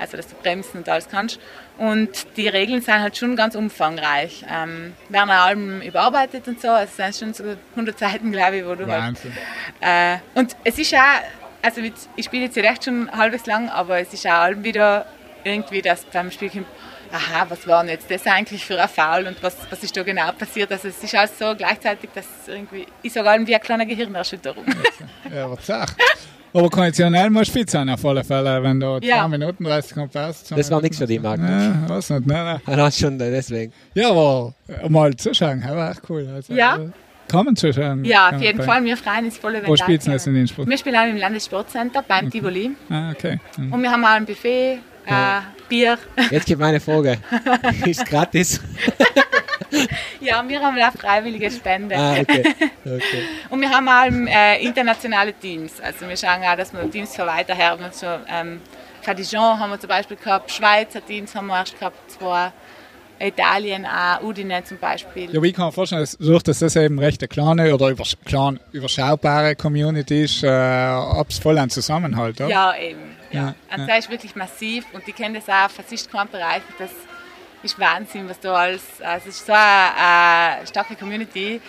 Also dass du bremsen und alles kannst. Und die Regeln sind halt schon ganz umfangreich. Ähm, werden auch allem überarbeitet und so, also es sind schon so 100 Seiten, glaube ich, wo du halt Wahnsinn. äh, und es ist auch, also mit- ich spiele jetzt recht schon halbwegs lang, aber es ist auch allem wieder irgendwie, dass beim Spiel kommt, aha, was war denn jetzt das eigentlich für ein Foul und was, was ist da genau passiert. Also es ist alles so gleichzeitig, dass irgendwie, ich sage allem wie eine kleine Gehirnerschütterung. Ja, was sag. Aber konditionell muss fit sein auf alle Fälle, wenn du Ja. 2 Minuten 30 kommt passt. Das war nichts für dich, Marc. Ja, weiß nicht, nein, nein. Ah, schon, deswegen. Ja, aber mal zuschauen, das war echt cool. Also, Ja. Kann man zuschauen. ja, auf jeden Fall, wir freuen uns voll, wenn Wo spielt es in kommen. Innsbruck? Wir spielen auch im Landessportcenter beim Tivoli Ah, okay. Mhm. und wir haben auch ein Buffet, äh, Bier. Jetzt gibt meine Frage. ist gratis? Ja, wir haben auch freiwillige Spende. Ah, okay. okay. Und wir haben auch äh, internationale Teams. Also wir schauen auch, dass wir Teams von weiter her haben. So, ähm, für Dijon haben wir zum Beispiel gehabt, Schweizer Teams haben wir erst gehabt, zwei, Italien auch, Udine zum Beispiel. Ja, wie kann man vorstellen, dass, durch dass das eben recht eine kleine oder übersch klein, überschaubare Community ist, äh, ob es voll einen Zusammenhalt, oder? Ja, eben. Ja. Ja, Und ja. das ist wirklich massiv und die kennen das auch, es ist kein Bereich, das ist Wahnsinn, was da alles, also es ist so eine, äh, starke Community,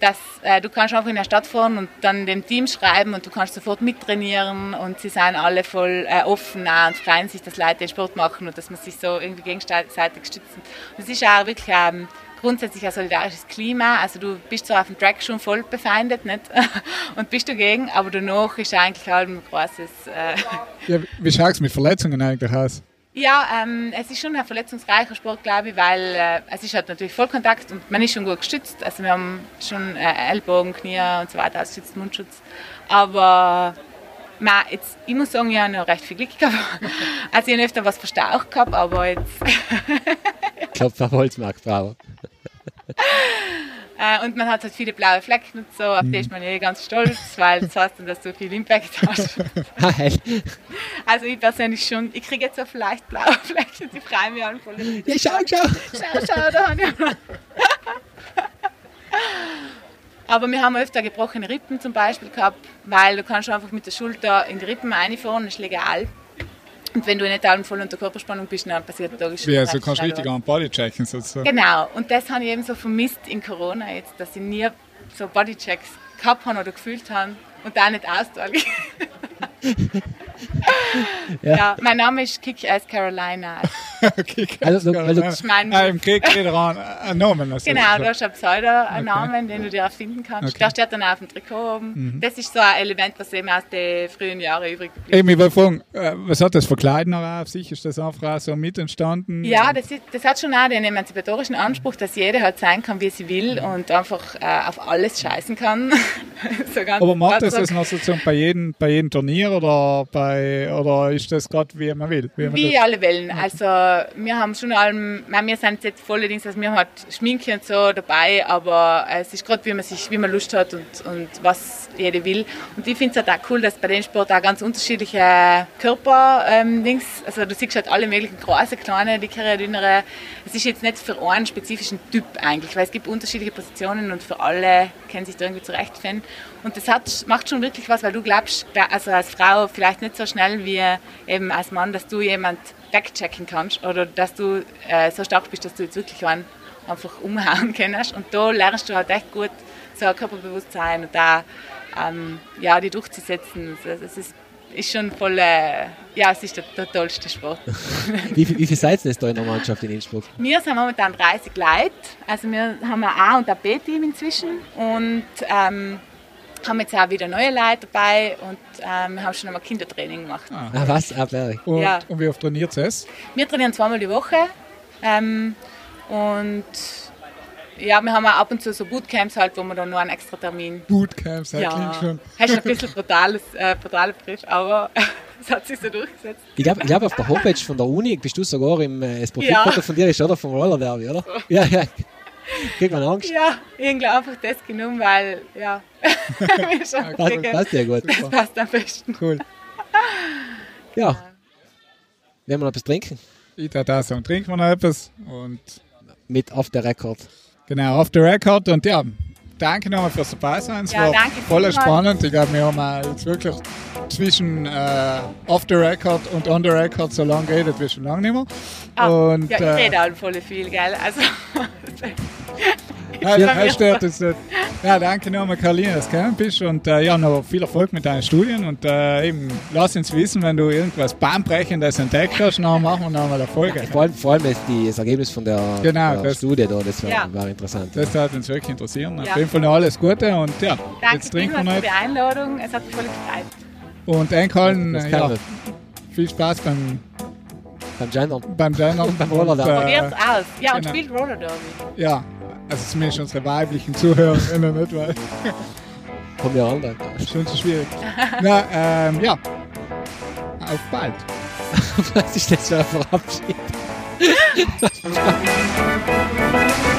dass äh, du kannst einfach in der Stadt fahren und dann dem Team schreiben und du kannst sofort mittrainieren und sie sind alle voll äh, offen und freuen sich, dass Leute Sport machen und dass man sich so irgendwie gegenseitig stützen. Und es ist auch wirklich ähm, grundsätzlich ein solidarisches Klima. Also du bist zwar auf dem Track schon voll befeindet nicht? und bist dagegen, aber danach ist eigentlich halt ein großes... Äh, Ja, wie schaut es mit Verletzungen eigentlich aus? Ja, ähm, es ist schon ein verletzungsreicher Sport, glaube ich, weil äh, es ist halt natürlich Vollkontakt und man ist schon gut gestützt. Also wir haben schon äh, Ellbogen, Knie und so weiter, als Schutz, Mundschutz. Aber man, jetzt, ich muss sagen, ich habe noch recht viel Glück gehabt. Also ich habe öfter was verstaucht gehabt, aber jetzt... Klopf auf Holz, Marc, bravo. Äh, und man hat halt viele blaue Flecken und so, auf die ist man eh ganz stolz, weil das heißt dann, dass du viel Impact hast. Ah. Also ich persönlich schon, ich kriege jetzt so vielleicht blaue Flecken, die freuen mich an voll. Ja, schau, schau. Schau, schau, da habe ich Aber wir haben öfter gebrochene Rippen zum Beispiel gehabt, weil du kannst einfach mit der Schulter in die Rippen reinfahren, das ist legal. Und wenn du nicht allem voll unter Körperspannung bist, dann passiert logisch. Wie, also kannst du richtig an Bodychecken sozusagen. Genau, und das habe ich eben so vermisst in Corona jetzt, dass ich nie so Bodychecks gehabt habe oder gefühlt habe und da nicht ausdauerlich. Ja. ja. mein Name ist Kick-Ass Carolina. okay, Also, weil du- Ich meine, im Krieg jeder an einen Namen. Also, Genau, du hast einen Pseudo-Namen, den du dir erfinden kannst. Okay. Der steht dann auch auf dem Trikot oben. Das ist so ein Element, was eben aus den frühen Jahren übrig geblieben ist. Eben, ich wollte fragen, äh, was hat das für Kleid noch auf sich? Ist das einfach auch so mit entstanden? Ja, das, ist, das hat schon auch den emanzipatorischen Anspruch, dass jeder halt sein kann, wie sie will und einfach äh, auf alles scheißen kann. so ganz Aber macht das das noch sozusagen bei jedem, bei jedem Turnier oder, bei, oder ist das gerade wie man will? Wie man Wie alle Wellen. Also wir haben schon allem, meine, wir sind jetzt vollerdings, also wir haben halt Schminke und so dabei, aber es ist gerade wie man sich, wie man Lust hat und, und was jeder will. Und ich finde es halt auch cool, dass bei dem Sport auch ganz unterschiedliche Körper ähm, Dings, also du siehst halt alle möglichen große, kleine, dickere, dünnere. Es ist jetzt nicht für einen spezifischen Typ eigentlich, weil es gibt unterschiedliche Positionen und für alle können sich da irgendwie zurechtfinden. Und das hat, macht schon wirklich was, weil du glaubst, also als Frau vielleicht nicht so schnell wie eben als Mann, dass du jemand backchecken kannst oder dass du äh, so stark bist, dass du jetzt wirklich einen einfach umhauen kannst. Und da lernst du halt echt gut so ein Körperbewusstsein und da ähm, ja, die durchzusetzen. Also, es ist, ist schon voll, äh, ja, es ist der, der tollste Sport. Wie, wie viel seid ihr da in der Mannschaft in Innsbruck? Wir sind momentan 30 Leute, also wir haben ein A- und ein B-Team inzwischen und ähm, haben jetzt auch wieder neue Leute dabei und ähm, wir haben schon einmal Kindertraining gemacht. Ah, was? Ah, und, ja. und wie oft trainiert es? Wir trainieren zweimal die Woche ähm, und ja, wir haben auch ab und zu so Bootcamps halt, wo wir dann noch einen extra Termin. Bootcamps, das Ja, klingt schon. hast ein bisschen brutales, äh, brutaler Begriff, aber es hat sich so durchgesetzt. Ich glaube, glaub, auf der Homepage von der Uni bist du sogar im äh, das Profilfoto Ja. von dir ist oder vom Roller Derby, oder? Ja, ja. Kriegt man Angst? Ja, irgendwie einfach das genommen, weil ja, schon Passt, ja gut. das passt am besten. Cool. Ja. Wenn wir noch etwas trinken? Ich da sagen, trinken wir noch etwas und Mit Off the Record. genau, auf the record und ja, danke nochmal fürs dabei sein. Es Ja, war voll spannend. Ich glaube, wir haben auch jetzt wirklich zwischen äh, off the record und on the record so lange geredet wie schon lange nicht mehr. Ah, und ja, ich äh, rede halt voll viel, gell? Also, Hey, Ja. hey, stört es nicht. Ja, danke nochmal, Karolina, dass du gekommen bist. Und äh, ja, noch viel Erfolg mit deinen Studien. Und äh, eben, lass uns wissen, wenn du irgendwas Bahnbrechendes entdeckt hast, dann machen wir nochmal Erfolge. Vor allem, vor allem ist die, das Ergebnis von der, Genau, der das- Studie da, das war, Ja. war interessant. Das hat uns wirklich interessieren. Auf Ja. jeden Fall noch alles Gute. Und ja, danke jetzt trinken wir noch. für die Einladung. Es hat mich voll gefreut. Und einkallen, Das äh, ja, man viel Spaß beim, beim Gendern. beim Gendern. Beim Roller Und, Derby. Probiert's aus. Ja, und genau. spielt Roller Derby. Ja, also zumindest unsere weiblichen Zuhörerinnen nicht, weil Kommen ja andere. schon zu schwierig. Na, ähm, ja, auf bald. Was ist das für ein Verabschied?